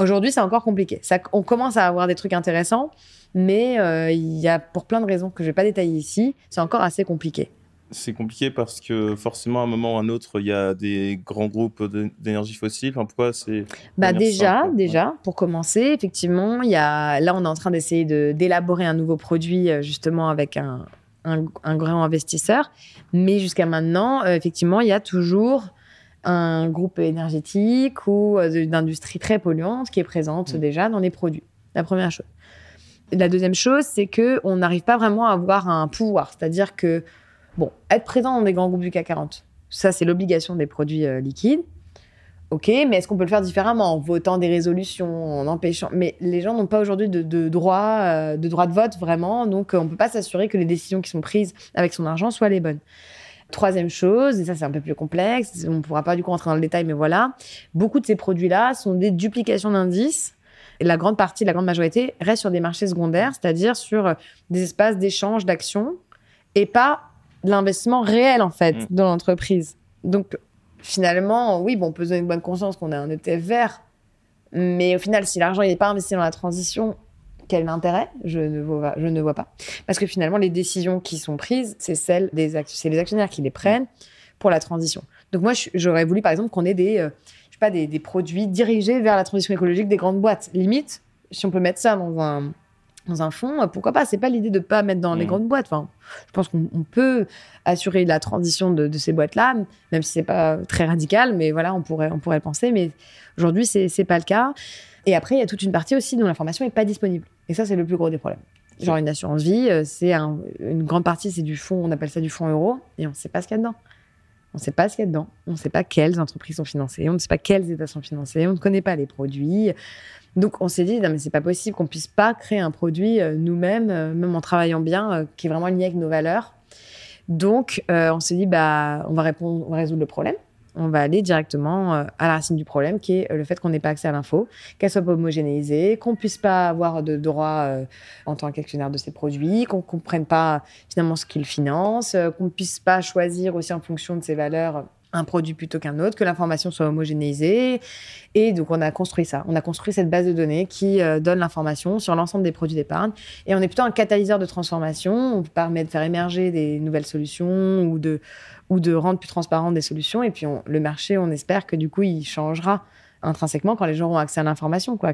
aujourd'hui, c'est encore compliqué. Ça, on commence à avoir des trucs intéressants. Mais euh, il y a, pour plein de raisons que je ne vais pas détailler ici, c'est encore assez compliqué. C'est compliqué parce que forcément, à un moment ou à un autre, il y a des grands groupes d'énergie fossile. Enfin, pourquoi c'est bah déjà, déjà, pour commencer, effectivement, il y a là, on est en train d'essayer d'élaborer un nouveau produit euh, justement avec un, un, grand investisseur. Mais jusqu'à maintenant, euh, effectivement, il y a toujours un groupe énergétique ou d'industrie très polluante qui est présente mmh. déjà dans les produits. La première chose. La deuxième chose, c'est que on n'arrive pas vraiment à avoir un pouvoir. C'est-à-dire que, bon, être présent dans des grands groupes du CAC 40, ça, c'est l'obligation des produits euh, liquides. OK, mais est-ce qu'on peut le faire différemment en votant des résolutions, en empêchant Mais les gens n'ont pas aujourd'hui de, droit, euh, de droit de vote vraiment, donc on ne peut pas s'assurer que les décisions qui sont prises avec son argent soient les bonnes. Troisième chose, et ça c'est un peu plus complexe, on ne pourra pas du coup rentrer dans le détail, mais voilà, beaucoup de ces produits-là sont des duplications d'indices la grande partie, la grande majorité reste sur des marchés secondaires, c'est-à-dire sur euh, des espaces d'échange d'actions et pas l'investissement réel en fait mm. dans l'entreprise. Donc finalement, oui, bon, on peut donner une bonne conscience qu'on a un ETF vert, mais au final, si l'argent n'est pas investi dans la transition, quel intérêt je ne, vois, je ne vois pas. Parce que finalement, les décisions qui sont prises, c'est celles des c'est les actionnaires qui les prennent pour la transition. Donc moi, j'aurais voulu par exemple qu'on ait des euh, pas, des, produits dirigés vers la transition écologique des grandes boîtes. Limite, si on peut mettre ça dans un, dans un fonds, pourquoi pas? C'est pas l'idée de pas mettre dans les mmh. grandes boîtes. Enfin, je pense qu'on peut assurer la transition de, ces boîtes-là, même si c'est pas très radical, mais voilà, on pourrait, on pourrait le penser. Mais aujourd'hui, c'est n'est pas le cas. Et après, il y a toute une partie aussi dont l'information n'est pas disponible. Et ça, c'est le plus gros des problèmes. Genre une assurance vie, euh, c'est une grande partie, c'est du fonds, on appelle ça du fonds euro, et on ne sait pas ce qu'il y a dedans. On ne sait pas ce qu'il y a dedans. On ne sait pas quelles entreprises sont financées. On ne sait pas quels États sont financés. On ne connaît pas les produits. Donc, on s'est dit, non, mais c'est pas possible qu'on puisse pas créer un produit euh, nous-mêmes, euh, même en travaillant bien, qui est vraiment lié avec nos valeurs. Donc, on s'est dit, bah, on va répondre, on va résoudre le problème on va aller directement euh, à la racine du problème, qui est euh, le fait qu'on n'ait pas accès à l'info, qu'elle soit pas homogénéisée, qu'on puisse pas avoir de droit euh, en tant qu'actionnaire de ces produits, qu'on comprenne pas finalement ce qu'ils financent, qu'on puisse pas choisir aussi en fonction de ses valeurs un produit plutôt qu'un autre, que l'information soit homogénéisée. Et donc, on a construit ça. On a construit cette base de données qui donne l'information sur l'ensemble des produits d'épargne. Et on est plutôt un catalyseur de transformation. On permet de faire émerger des nouvelles solutions ou de, ou de rendre plus transparentes des solutions. Et puis le marché, on espère que du coup, il changera intrinsèquement quand les gens auront accès à l'information. Quoi.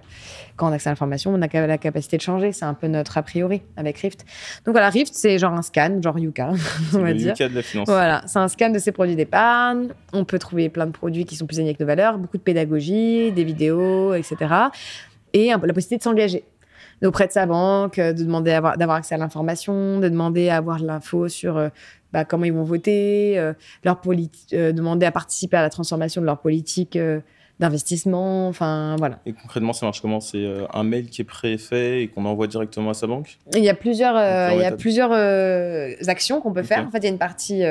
Quand on a accès à l'information, on a la capacité de changer. C'est un peu notre a priori avec Rift. Donc voilà, Rift, c'est genre un scan, genre Yuka, on va dire. Yuka de la finance. Voilà, c'est un scan de ces produits d'épargne. On peut trouver plein de produits qui sont plus alignés avec nos valeurs, beaucoup de pédagogie, des vidéos, etc. Et la possibilité de s'engager auprès de sa banque, de demander d'avoir accès à l'information, de demander à avoir l'info sur euh, bah, comment ils vont voter, euh, leur euh, demander à participer à la transformation de leur politique euh, d'investissement, enfin voilà. Et concrètement, ça marche comment? C'est un mail qui est préfet et qu'on envoie directement à sa banque? Il y a plusieurs, il y a plusieurs actions qu'on peut faire. En fait, il y a une partie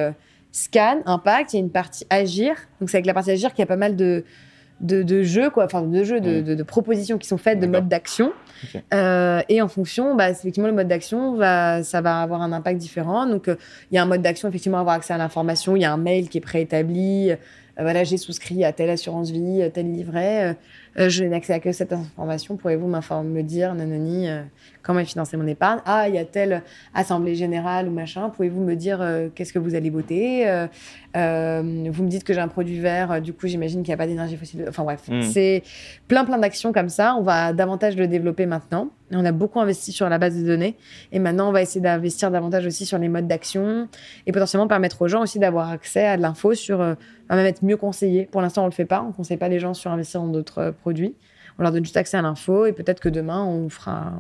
scan, impact, il y a une partie agir. Donc c'est avec la partie agir qu'il y a pas mal de, de, jeux, quoi, enfin de jeux, de, de, propositions qui sont faites, de modes d'action. Euh, et en fonction, bah, effectivement, le mode d'action, va, ça va avoir un impact différent. Donc, euh, il y a un mode d'action, effectivement, avoir accès à l'information. Il y a un mail qui est préétabli. Euh, voilà, j'ai souscrit à telle assurance vie, tel livret. je n'ai accès à que cette information. Pourriez-vous me dire, nanani, comment est financé mon épargne? Ah, il y a telle assemblée générale ou machin. Pouvez-vous me dire qu'est-ce que vous allez voter? Vous me dites que j'ai un produit vert. du coup, j'imagine qu'il n'y a pas d'énergie fossile. Enfin bref, hmm. c'est plein, plein d'actions comme ça. On va davantage le développer maintenant. on a beaucoup investi sur la base de données. Et maintenant, on va essayer d'investir davantage aussi sur les modes d'action et potentiellement permettre aux gens aussi d'avoir accès à de l'info sur, euh, même être mieux conseillés. Pour l'instant, on le fait pas. On ne conseille pas les gens sur investir dans d'autres euh, produits. On leur donne juste accès à l'info et peut-être que demain, on fera,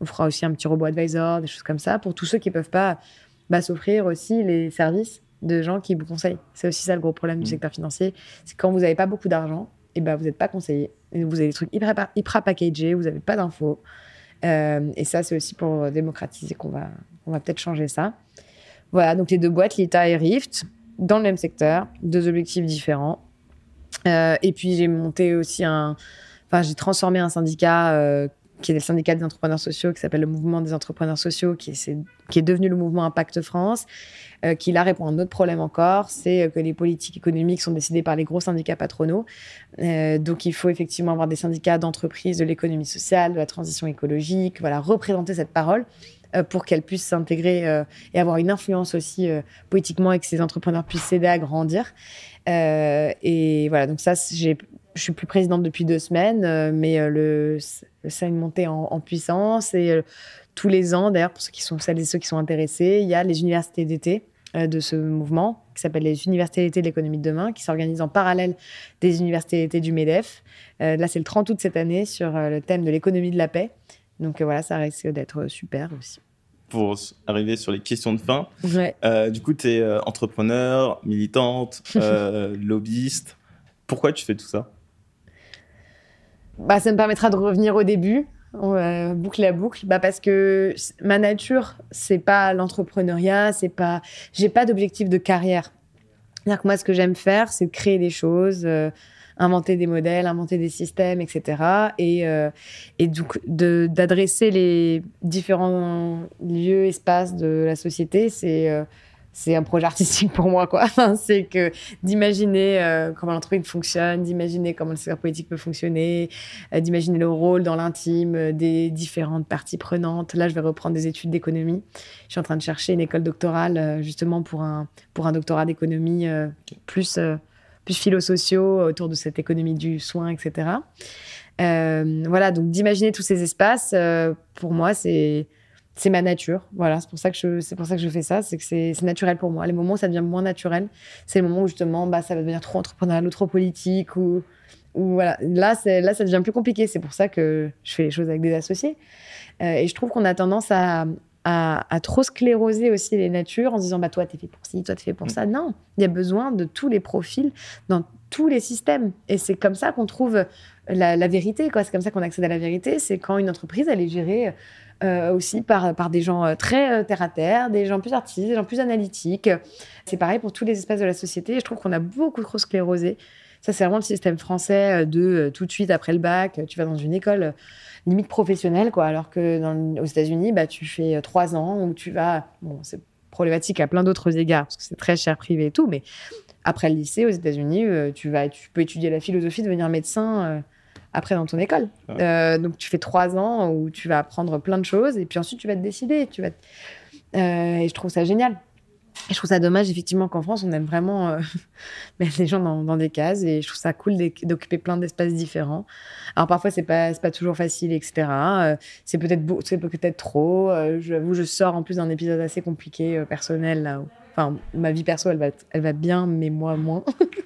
on fera aussi un petit robot advisor, des choses comme ça pour tous ceux qui peuvent pas bah, s'offrir aussi les services de gens qui vous conseillent. C'est aussi ça le gros problème du mmh. secteur financier. C'est quand vous n'avez pas beaucoup d'argent, et ben vous n'êtes pas conseillé. Vous avez des trucs hyper, hyper packagés, vous n'avez pas d'infos. Euh, et ça, c'est aussi pour démocratiser qu'on va, on va peut-être changer ça. Voilà, donc les deux boîtes, Lita et Rift, dans le même secteur, deux objectifs différents. Euh, et puis j'ai monté aussi un, enfin j'ai transformé un syndicat euh, qui est le syndicat des entrepreneurs sociaux, qui s'appelle le Mouvement des entrepreneurs sociaux, qui est, qui est devenu le mouvement Impact France, euh, qui là répond à un autre problème encore, c'est euh, que les politiques économiques sont décidées par les gros syndicats patronaux. Euh, donc il faut effectivement avoir des syndicats d'entreprise, de l'économie sociale, de la transition écologique, voilà, représenter cette parole pour qu'elle puisse s'intégrer et avoir une influence aussi politiquement et que ces entrepreneurs puissent s'aider à grandir. et voilà, donc ça, j'ai je suis plus présidente depuis deux semaines, euh, mais euh, le, ça a une montée en, puissance. Et euh, tous les ans, d'ailleurs, pour ceux qui sont celles et ceux qui sont intéressés, il y a les universités d'été de ce mouvement qui s'appelle les universités d'été de l'économie de demain, qui s'organisent en parallèle des universités d'été du MEDEF. là, c'est le 30 août cette année sur le thème de l'économie de la paix. Donc voilà, ça risque d'être super aussi pour arriver sur les questions de fin. du coup, tu es entrepreneur, militante, lobbyiste. Pourquoi tu fais tout ça? Bah, ça me permettra de revenir au début, euh, boucle à boucle, bah parce que ma nature, c'est pas l'entrepreneuriat, c'est pas, j'ai pas d'objectif de carrière. C'est-à-dire que moi, ce que j'aime faire, c'est créer des choses, euh, inventer des modèles, inventer des systèmes, etc. Et, euh, et donc d'adresser les différents lieux, espaces de la société, c'est c'est un projet artistique pour moi, quoi. c'est que d'imaginer euh, comment l'entreprise fonctionne, d'imaginer comment le secteur politique peut fonctionner, euh, d'imaginer le rôle dans l'intime euh, des différentes parties prenantes. Là, je vais reprendre des études d'économie. Je suis en train de chercher une école doctorale justement pour un, pour un doctorat d'économie plus, plus philo-sociaux autour de cette économie du soin, etc. voilà, donc d'imaginer tous ces espaces, pour moi, c'est c'est ma nature. Voilà, c'est pour ça que je, c'est pour ça que je fais ça. C'est que c'est, naturel pour moi. Les moments où ça devient moins naturel, c'est le moment où justement, bah, ça va devenir trop entrepreneurial ou trop politique ou, ou voilà. Là, c'est, là, ça devient plus compliqué. C'est pour ça que je fais les choses avec des associés. Euh, et je trouve qu'on a tendance à, à, trop scléroser aussi les natures en disant, bah, toi, t'es fait pour ci, toi, t'es fait pour mm. ça. Non, il y a besoin de tous les profils dans tous les systèmes. Et c'est comme ça qu'on trouve la, la vérité, quoi. C'est comme ça qu'on accède à la vérité. C'est quand une entreprise, elle est gérée euh, aussi par, par des gens euh, très euh, terre à terre, des gens plus artistes, des gens plus analytiques. C'est pareil pour tous les espaces de la société. je trouve qu'on a beaucoup trop sclérosé. Ça, c'est vraiment le système français de tout de suite après le bac, tu vas dans une école limite professionnelle, quoi. Alors que aux États-Unis, bah, tu fais trois ans où tu vas. Bon, c'est problématique à plein d'autres égards parce que c'est très cher privé et tout, mais après le lycée aux États-Unis, tu vas, tu peux étudier la philosophie, devenir médecin après dans ton école. Euh, donc tu fais trois ans où tu vas apprendre plein de choses et puis ensuite tu vas te décider. Tu vas euh, et je trouve ça génial. Et je trouve ça dommage effectivement qu'en France on aime vraiment euh, mettre les gens dans, des cases et je trouve ça cool d'occuper plein d'espaces différents. Alors parfois c'est pas pas toujours facile etc. c'est peut-être c'est peut-être trop. J'avoue je sors en plus d'un épisode assez compliqué personnel là où Enfin, ma vie perso, elle va, elle va bien, mais moi moins.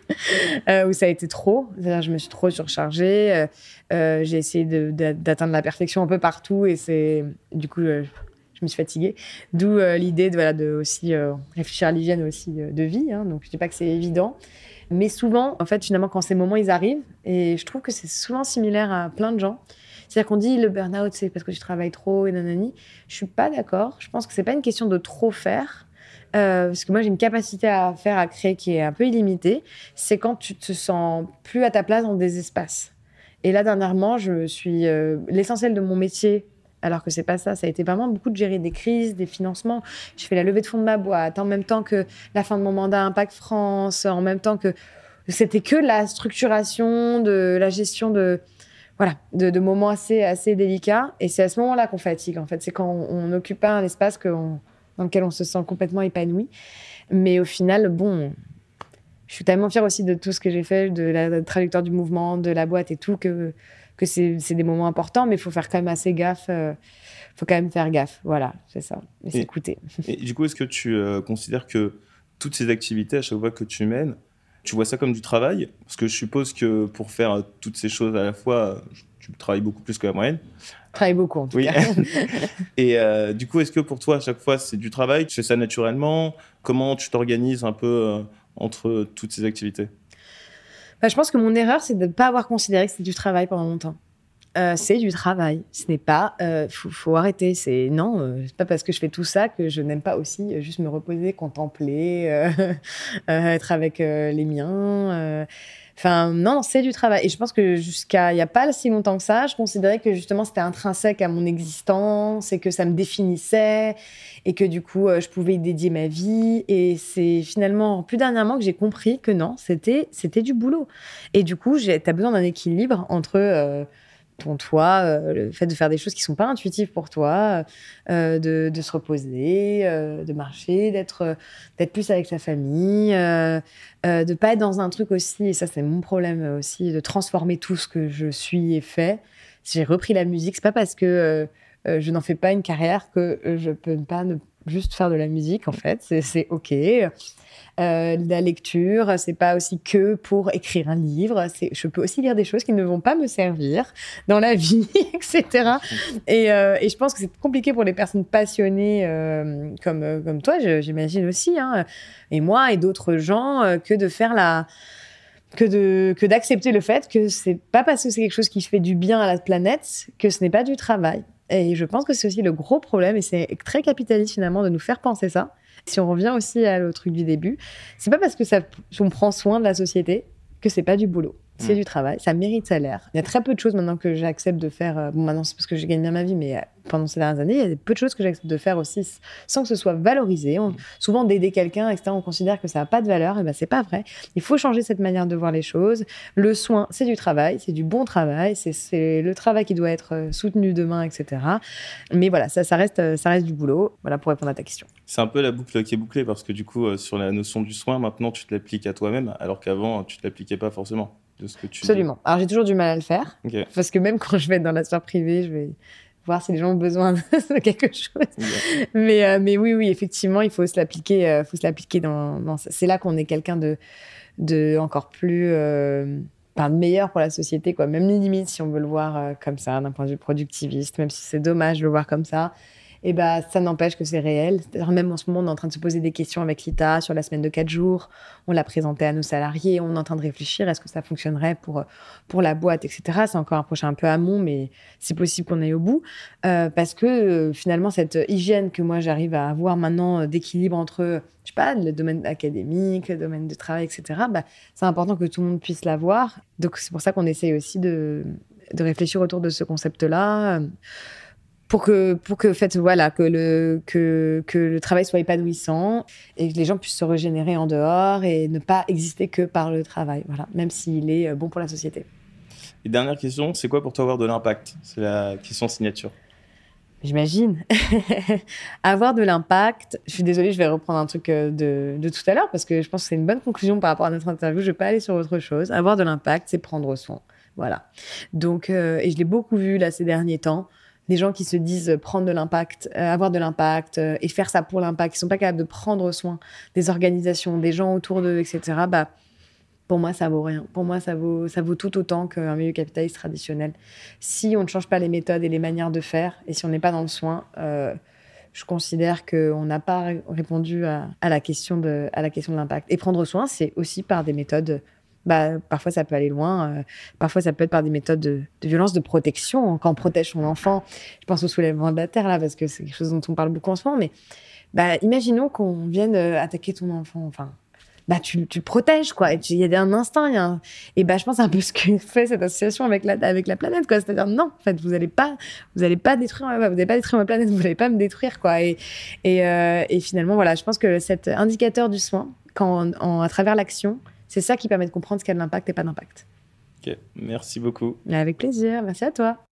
euh, où ça a été trop. je me suis trop surchargée. Euh, euh j'ai essayé d'atteindre la perfection un peu partout et c'est du coup, euh, je me suis fatiguée. D'où l'idée de, voilà, de aussi réfléchir à l'hygiène aussi de vie. Hein. donc, je dis pas que c'est évident. Mais souvent, en fait, finalement, quand ces moments ils arrivent, et je trouve que c'est souvent similaire à plein de gens. C'est-à-dire qu'on dit le burn-out, c'est parce que tu travailles trop et nanani. Je suis pas d'accord. Je pense que c'est pas une question de trop faire euh, parce que moi j'ai une capacité à faire, à créer qui est un peu illimitée, c'est quand tu te sens plus à ta place dans des espaces. Et là dernièrement, je suis euh, l'essentiel de mon métier. Alors que c'est pas ça, ça a été vraiment beaucoup de gérer des crises, des financements. Je fais la levée de fonds de ma boîte en même temps que la fin de mon mandat Impact France, en même temps que c'était que la structuration de la gestion de voilà de, moments assez assez délicats. Et c'est à ce moment-là qu'on fatigue en fait. C'est quand on, on occupe pas un espace qu'on dans lequel on se sent complètement épanoui. Mais au final, bon, je suis tellement fière aussi de tout ce que j'ai fait, de la trajectoire du mouvement, de la boîte et tout, que, que c'est des moments importants, mais il faut faire quand même assez gaffe. Il faut quand même faire gaffe. Voilà, c'est ça. Et, s'écouter. Et du coup, est-ce que tu considères que toutes ces activités, à chaque fois que tu mènes, tu vois ça comme du travail? Parce que je suppose que pour faire toutes ces choses à la fois, tu travailles beaucoup plus que la moyenne. Travaille beaucoup en tout oui. cas. et euh, du coup, est-ce que pour toi, à chaque fois, c'est du travail? Tu fais ça naturellement? Comment tu t'organises un peu euh, entre toutes ces activités? Bah, Je pense que mon erreur, c'est de ne pas avoir considéré que c'était du travail pendant longtemps. Euh, c'est du travail. Ce n'est pas. Il faut, faut, arrêter. C'est non. c'est pas parce que je fais tout ça que je n'aime pas aussi juste me reposer, contempler, être avec les miens. Enfin, non, c'est du travail. Et je pense que jusqu'à il n'y a pas si longtemps que ça, je considérais que justement c'était intrinsèque à mon existence et que ça me définissait et que du coup euh, je pouvais y dédier ma vie. Et c'est finalement plus dernièrement que j'ai compris que non, c'était c'était du boulot. Et du coup, tu as besoin d'un équilibre entre euh, ton toi, euh, le fait de faire des choses qui sont pas intuitives pour toi, euh, de, se reposer, euh, de marcher, d'être d'être plus avec sa famille, de pas être dans un truc aussi, et ça c'est mon problème aussi, de transformer tout ce que je suis et fais. Si j'ai repris la musique, c'est pas parce que je n'en fais pas une carrière que je peux pas ne juste faire de la musique en fait, c'est ok. Euh, la lecture, c'est pas aussi que pour écrire un livre. Je peux aussi lire des choses qui ne vont pas me servir dans la vie, etc. Et, euh, et je pense que c'est compliqué pour les personnes passionnées euh, comme comme toi, j'imagine aussi, hein, et moi et d'autres gens, que de faire la que que d'accepter le fait que c'est pas parce que c'est quelque chose qui fait du bien à la planète que ce n'est pas du travail. Et je pense que c'est aussi le gros problème, et c'est très capitaliste finalement de nous faire penser ça. Si on revient aussi à truc du début, c'est pas parce que ça, on prend soin de la société que c'est pas du boulot c'est mm. du travail, ça mérite salaire. Il y a très peu de choses maintenant que j'accepte de faire. Euh, bon, maintenant, c'est parce que j'ai gagné bien ma vie, mais euh, pendant ces dernières années, il y a peu de choses que j'accepte de faire aussi sans que ce soit valorisé. On, mm. souvent, d'aider quelqu'un, etc., on considère que ça n'a pas de valeur. Et ben, c'est pas vrai. Il faut changer cette manière de voir les choses. Le soin, c'est du travail, c'est du bon travail, c'est le travail qui doit être euh, soutenu demain, etc. Mais voilà, ça, ça, reste, ça reste du boulot. Voilà pour répondre à ta question. C'est un peu la boucle qui est bouclée parce que du coup, sur la notion du soin, maintenant, tu te l'appliques à toi-même, alors qu'avant, tu ne te l'appliquais pas forcément. Absolument. Alors j'ai toujours du mal à le faire. Parce que même quand je vais être dans la sphère privée, je vais voir si les gens ont besoin de quelque chose. Mais, euh, mais oui, oui, effectivement, il faut se l'appliquer. Euh, faut se l'appliquer dans, C'est là qu'on est quelqu'un de, de encore plus. Euh, meilleur pour la société, quoi. Même limite, si on veut le voir euh, comme ça, d'un point de vue productiviste, même si c'est dommage de le voir comme ça et bah, ça n'empêche que c'est réel. Même en ce moment, on est en train de se poser des questions avec l'ITA sur la semaine de 4 jours. On l'a présenté à nos salariés. On est en train de réfléchir est-ce que ça fonctionnerait pour, pour la boîte, etc. C'est encore un projet un peu amont, mais c'est possible qu'on aille au bout. Euh, parce que euh, finalement, cette hygiène que moi j'arrive à avoir maintenant euh, d'équilibre entre, je sais pas, le domaine académique, le domaine de travail, etc., bah, c'est important que tout le monde puisse l'avoir. Donc c'est pour ça qu'on essaye aussi de, de réfléchir autour de ce concept-là pour que pour que fait voilà que le que, que le travail soit épanouissant et que les gens puissent se régénérer en dehors et ne pas exister que par le travail voilà même s'il est euh, bon pour la société. Et dernière question, c'est quoi pour toi avoir de l'impact? C'est la question signature. J'imagine. avoir de l'impact. Je suis désolée, je vais reprendre un truc euh, de, de tout à l'heure parce que je pense que c'est une bonne conclusion par rapport à notre interview. Je vais pas aller sur autre chose. Avoir de l'impact, c'est prendre soin. Voilà. Donc, euh, et je l'ai beaucoup vu là ces derniers temps des gens qui se disent prendre de l'impact, euh, avoir de l'impact euh, et faire ça pour l'impact, qui sont pas capables de prendre soin des organisations, des gens autour d'eux, etc. Bah, pour moi, ça vaut rien. Pour moi, ça vaut, tout autant qu'un milieu capitaliste traditionnel. Si on ne change pas les méthodes et les manières de faire, et si on n'est pas dans le soin, euh, je considère qu'on n'a pas répondu à, à, la question de, à la question de l'impact. Et prendre soin, c'est aussi par des méthodes bah, parfois ça peut aller loin. Euh, parfois ça peut être par des méthodes de, violence, de protection. Quand on protège son enfant, je pense au soulèvement de la terre là, parce que c'est quelque chose dont on parle beaucoup en ce moment. Mais bah, imaginons qu'on vienne euh, attaquer ton enfant. Enfin, bah, tu, tu le protèges, quoi. Il y a un instinct. Y a Et bah, je pense un peu ce que fait cette association avec la, avec la planète, quoi. C'est-à-dire, non, en fait, vous n'allez pas, pas détruire, pas détruire ma planète, vous n'allez pas me détruire, quoi. Et, euh, et, finalement, voilà, je pense que cet indicateur du soin, quand à travers l'action, c'est ça qui permet de comprendre ce qui a de l'impact et pas d'impact. Ok, merci beaucoup. Avec plaisir, merci à toi.